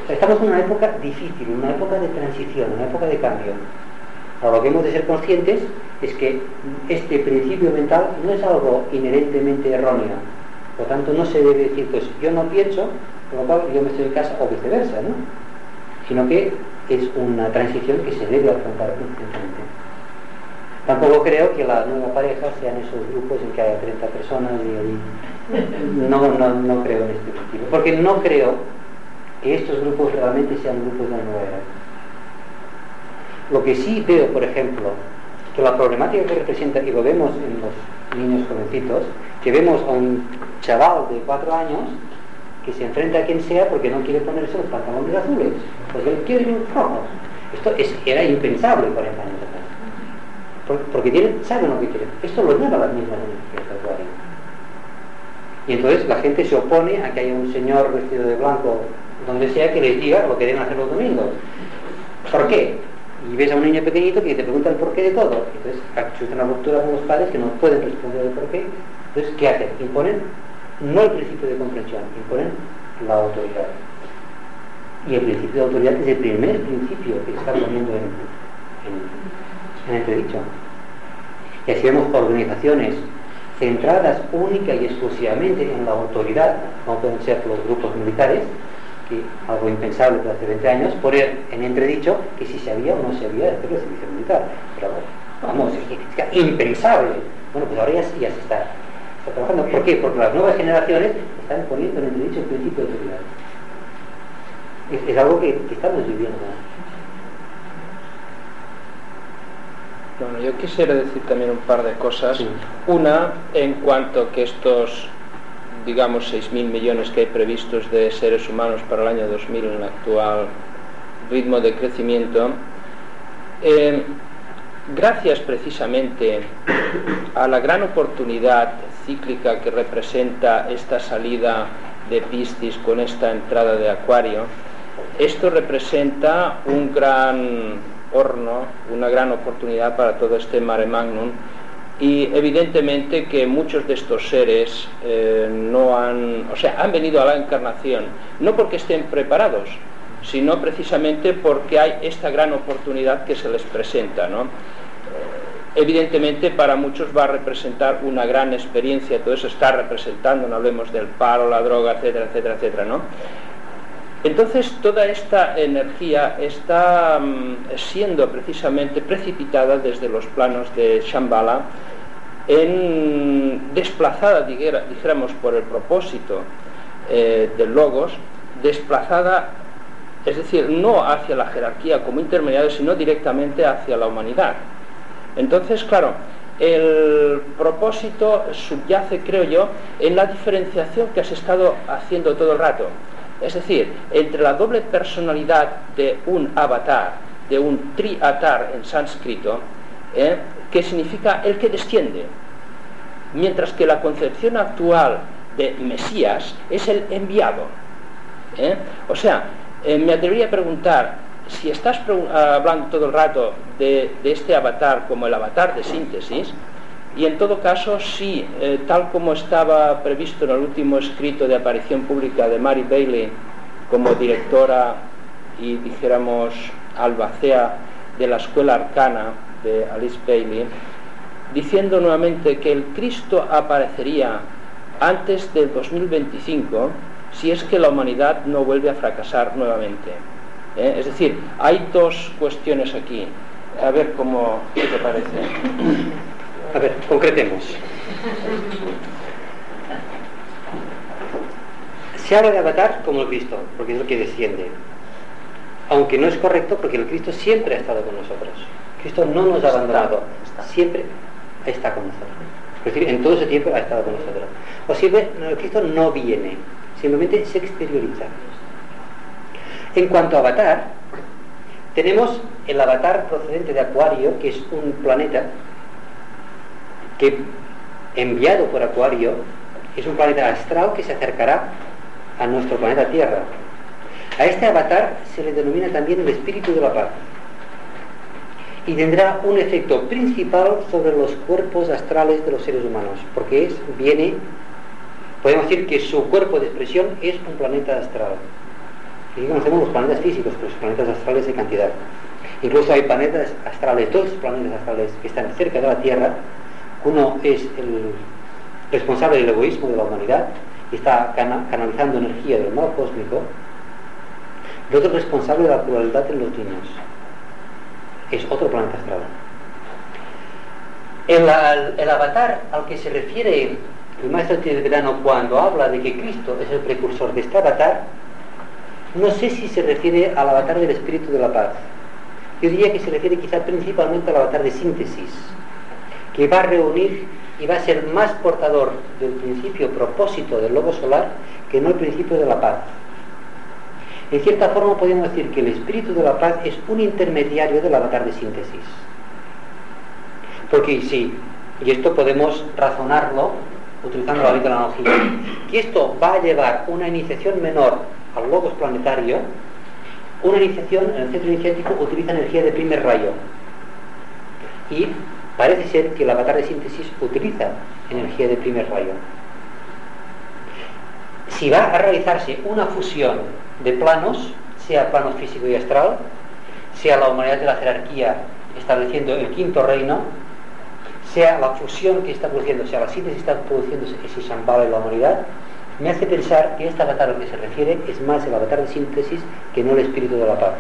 Estamos en una época difícil, una época de transición, una época de cambio. Ahora, lo que hemos de ser conscientes es que este principio mental no es algo inherentemente erróneo. Por tanto, no se debe decir, pues yo no pienso, por lo cual yo me estoy en casa o viceversa, ¿no? Sino que es una transición que se debe afrontar conscientemente. Tampoco creo que la nueva pareja sean esos grupos en que haya 30 personas y no, no, no creo en este sentido. Porque no creo que estos grupos realmente sean grupos de la nueva era. Lo que sí veo, por ejemplo, que la problemática que representa, y lo vemos en los niños jovencitos, que vemos a un chaval de cuatro años que se enfrenta a quien sea porque no quiere ponerse los pantalones azules, porque él quiere los rojos. Esto es, era impensable 40 años atrás. Porque tienen, saben lo que quieren. Esto lo lleva las mismas. Y entonces la gente se opone a que haya un señor vestido de blanco donde sea que les diga lo que deben hacer los domingos. ¿Por qué? Y ves a un niño pequeñito que te pregunta el porqué de todo. Entonces, existe una ruptura con los padres que no pueden responder el porqué. Entonces, ¿qué hacen? Imponen no el principio de comprensión, imponen la autoridad. Y el principio de autoridad es el primer principio que está poniendo en, en, en entredicho. Y así vemos organizaciones centradas única y exclusivamente en la autoridad, como pueden ser los grupos militares, que algo impensable hace 20 años, poner en entredicho que si se había o no se había de hacer el servicio militar. Pero vamos, es, impensable. Bueno, pues ahora ya, ya se está, está, trabajando. ¿Por qué? Porque las nuevas generaciones están poniendo en entredicho el principio de autoridad. Es, es algo que, que, estamos viviendo. Bueno, yo quisiera decir también un par de cosas. Sí. Una, en cuanto que estos digamos, 6.000 millones que hay previstos de seres humanos para el año 2000 en el actual ritmo de crecimiento, eh, gracias precisamente a la gran oportunidad cíclica que representa esta salida de Piscis con esta entrada de Acuario, esto representa un gran horno, una gran oportunidad para todo este mare magnum y evidentemente que muchos de estos seres eh, no han, o sea, han venido a la encarnación, no porque estén preparados, sino precisamente porque hay esta gran oportunidad que se les presenta, ¿no? Evidentemente para muchos va a representar una gran experiencia, todo eso está representando, no hablemos del paro, la droga, etcétera, etcétera, etcétera, ¿no? Entonces toda esta energía está um, siendo precisamente precipitada desde los planos de Shambhala, en, desplazada, dijéramos, por el propósito eh, del logos, desplazada, es decir, no hacia la jerarquía como intermediario, sino directamente hacia la humanidad. Entonces, claro, el propósito subyace, creo yo, en la diferenciación que has estado haciendo todo el rato. Es decir, entre la doble personalidad de un avatar, de un triatar en sánscrito, ¿eh? que significa el que desciende, mientras que la concepción actual de Mesías es el enviado. ¿eh? O sea, eh, me atrevería a preguntar, si estás hablando todo el rato de, de, este avatar como el avatar de síntesis, y en todo caso, sí, eh, tal como estaba previsto en el último escrito de aparición pública de Mary Bailey como directora y dijéramos albacea de la escuela arcana de Alice Bailey, diciendo nuevamente que el Cristo aparecería antes del 2025 si es que la humanidad no vuelve a fracasar nuevamente. ¿Eh? Es decir, hay dos cuestiones aquí. A ver cómo ¿qué te parece. A ver, concretemos. Se habla de avatar como el Cristo, porque es lo que desciende. Aunque no es correcto, porque el Cristo siempre ha estado con nosotros. Cristo no nos ha abandonado, siempre está con nosotros. Es decir, en todo ese tiempo ha estado con nosotros. O siempre, el Cristo no viene, simplemente se exterioriza. En cuanto a avatar, tenemos el avatar procedente de Acuario, que es un planeta que enviado por Acuario es un planeta astral que se acercará a nuestro planeta Tierra. A este avatar se le denomina también el espíritu de la paz y tendrá un efecto principal sobre los cuerpos astrales de los seres humanos, porque es, viene, podemos decir que su cuerpo de expresión es un planeta astral. Y conocemos los planetas físicos, pero los planetas astrales de cantidad. Incluso hay planetas astrales, dos planetas astrales que están cerca de la Tierra. Uno es el responsable del egoísmo de la humanidad y está canalizando energía del mal cósmico. El otro es responsable de la pluralidad en los niños es otro planeta astral. El, el, avatar al que se refiere el maestro tibetano cuando habla de que Cristo es el precursor de este avatar, no sé si se refiere al avatar del espíritu de la paz. Yo diría que se refiere quizá principalmente al avatar de síntesis, que va a reunir y va a ser más portador del principio propósito del lobo solar que no el principio de la paz. En cierta forma podemos decir que el espíritu de la paz es un intermediario del avatar de síntesis. Porque sí, y esto podemos razonarlo utilizando la analogía, que esto va a llevar una iniciación menor al logos planetario, una iniciación en el centro iniciático utiliza energía de primer rayo. Y parece ser que el avatar de síntesis utiliza energía de primer rayo. Si va a realizarse una fusión de planos, sea plano físico y astral, sea la humanidad de la jerarquía estableciendo el quinto reino, sea la fusión que está produciendo, sea la síntesis que está produciendo ese Shambhala en la humanidad, me hace pensar que este avatar al que se refiere es más el avatar de síntesis que no el espíritu de la paz.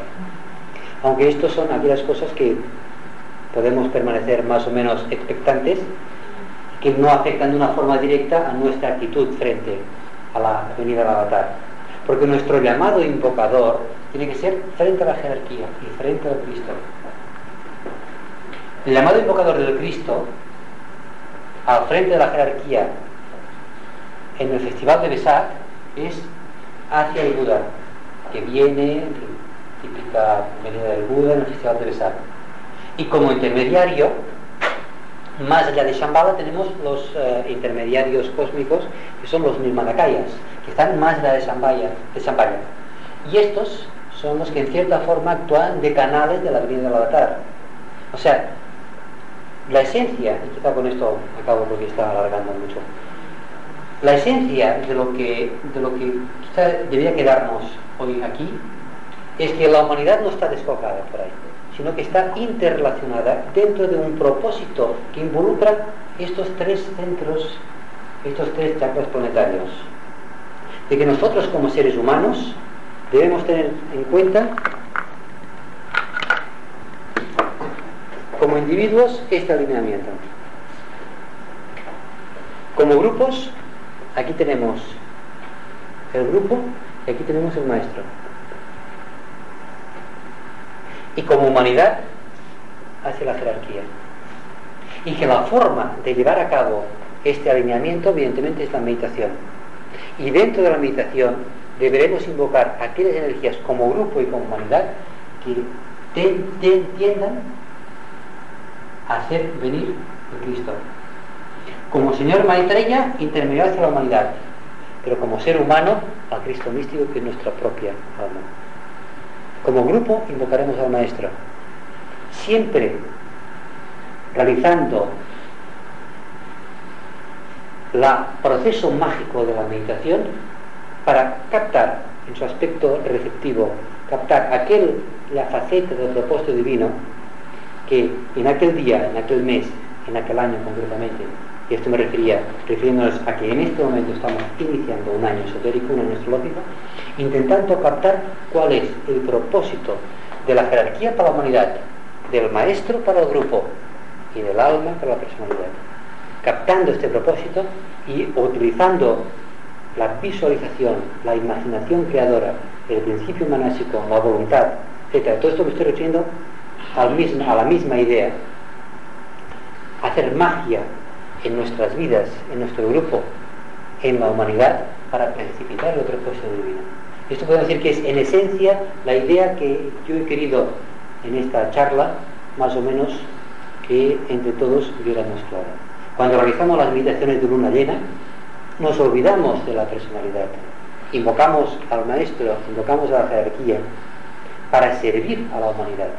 Aunque estos son aquellas cosas que podemos permanecer más o menos expectantes, que no afectan de una forma directa a nuestra actitud frente a la venida del avatar. Porque nuestro llamado invocador tiene que ser frente a la jerarquía y frente al Cristo. El llamado invocador del Cristo, al frente de la jerarquía, en el festival de Besak, es hacia el Buda, que viene, típica venida del Buda en el festival de Besak. Y como intermediario, más allá de Shambhala tenemos los eh, intermediarios cósmicos, que son los Nirmanakayas, que están más allá de Shambhala, de Y estos son los que en cierta forma actúan de canales de la venida del avatar. O sea, la esencia, y quizá con esto acabo porque está alargando mucho, la esencia de lo que, de lo que quizá debería quedarnos hoy aquí es que la humanidad no está desfocada por ahí, sino que está interrelacionada dentro de un propósito que involucra estos tres centros, estos tres chakras planetarios de que nosotros como seres humanos debemos tener en cuenta como individuos este alineamiento. Como grupos, aquí tenemos el grupo y aquí tenemos el maestro. Y como humanidad, hacia la jerarquía. Y que la forma de llevar a cabo este alineamiento, evidentemente, es la meditación. Y dentro de la meditación deberemos invocar aquellas energías como grupo y como humanidad que te, entiendan a hacer venir a Cristo. Como Señor Maitreya, intermediario hacia la humanidad, pero como ser humano, al Cristo místico que es nuestra propia alma. Como grupo invocaremos al Maestro, siempre realizando el proceso mágico de la meditación para captar en su aspecto receptivo, captar aquel, la faceta del propósito divino que en aquel día, en aquel mes, en aquel año concretamente, y esto me refería, refiriéndonos a que en este momento estamos iniciando un año esotérico, un año astrológico, intentando captar cuál es el propósito de la jerarquía para la humanidad, del maestro para el grupo y del alma para la personalidad captando este propósito y utilizando la visualización, la imaginación creadora, el principio manásico, la voluntad, etc. Todo esto me estoy refiriendo a la misma idea. Hacer magia en nuestras vidas, en nuestro grupo, en la humanidad, para precipitar el propósito divino. Esto podemos decir que es en esencia la idea que yo he querido en esta charla, más o menos, que entre todos viéramos clara. Cuando realizamos las meditaciones de luna llena, nos olvidamos de la personalidad. Invocamos al maestro, invocamos a la jerarquía para servir a la humanidad.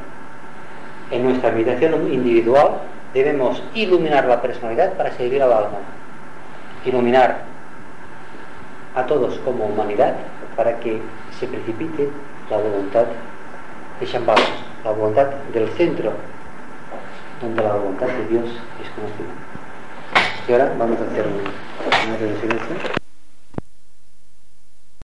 En nuestra meditación individual debemos iluminar la personalidad para servir al alma. Iluminar a todos como humanidad para que se precipite la voluntad de Shambhala, la voluntad del centro, donde la voluntad de Dios es conocida. Y ahora vamos a hacer un, una silencio.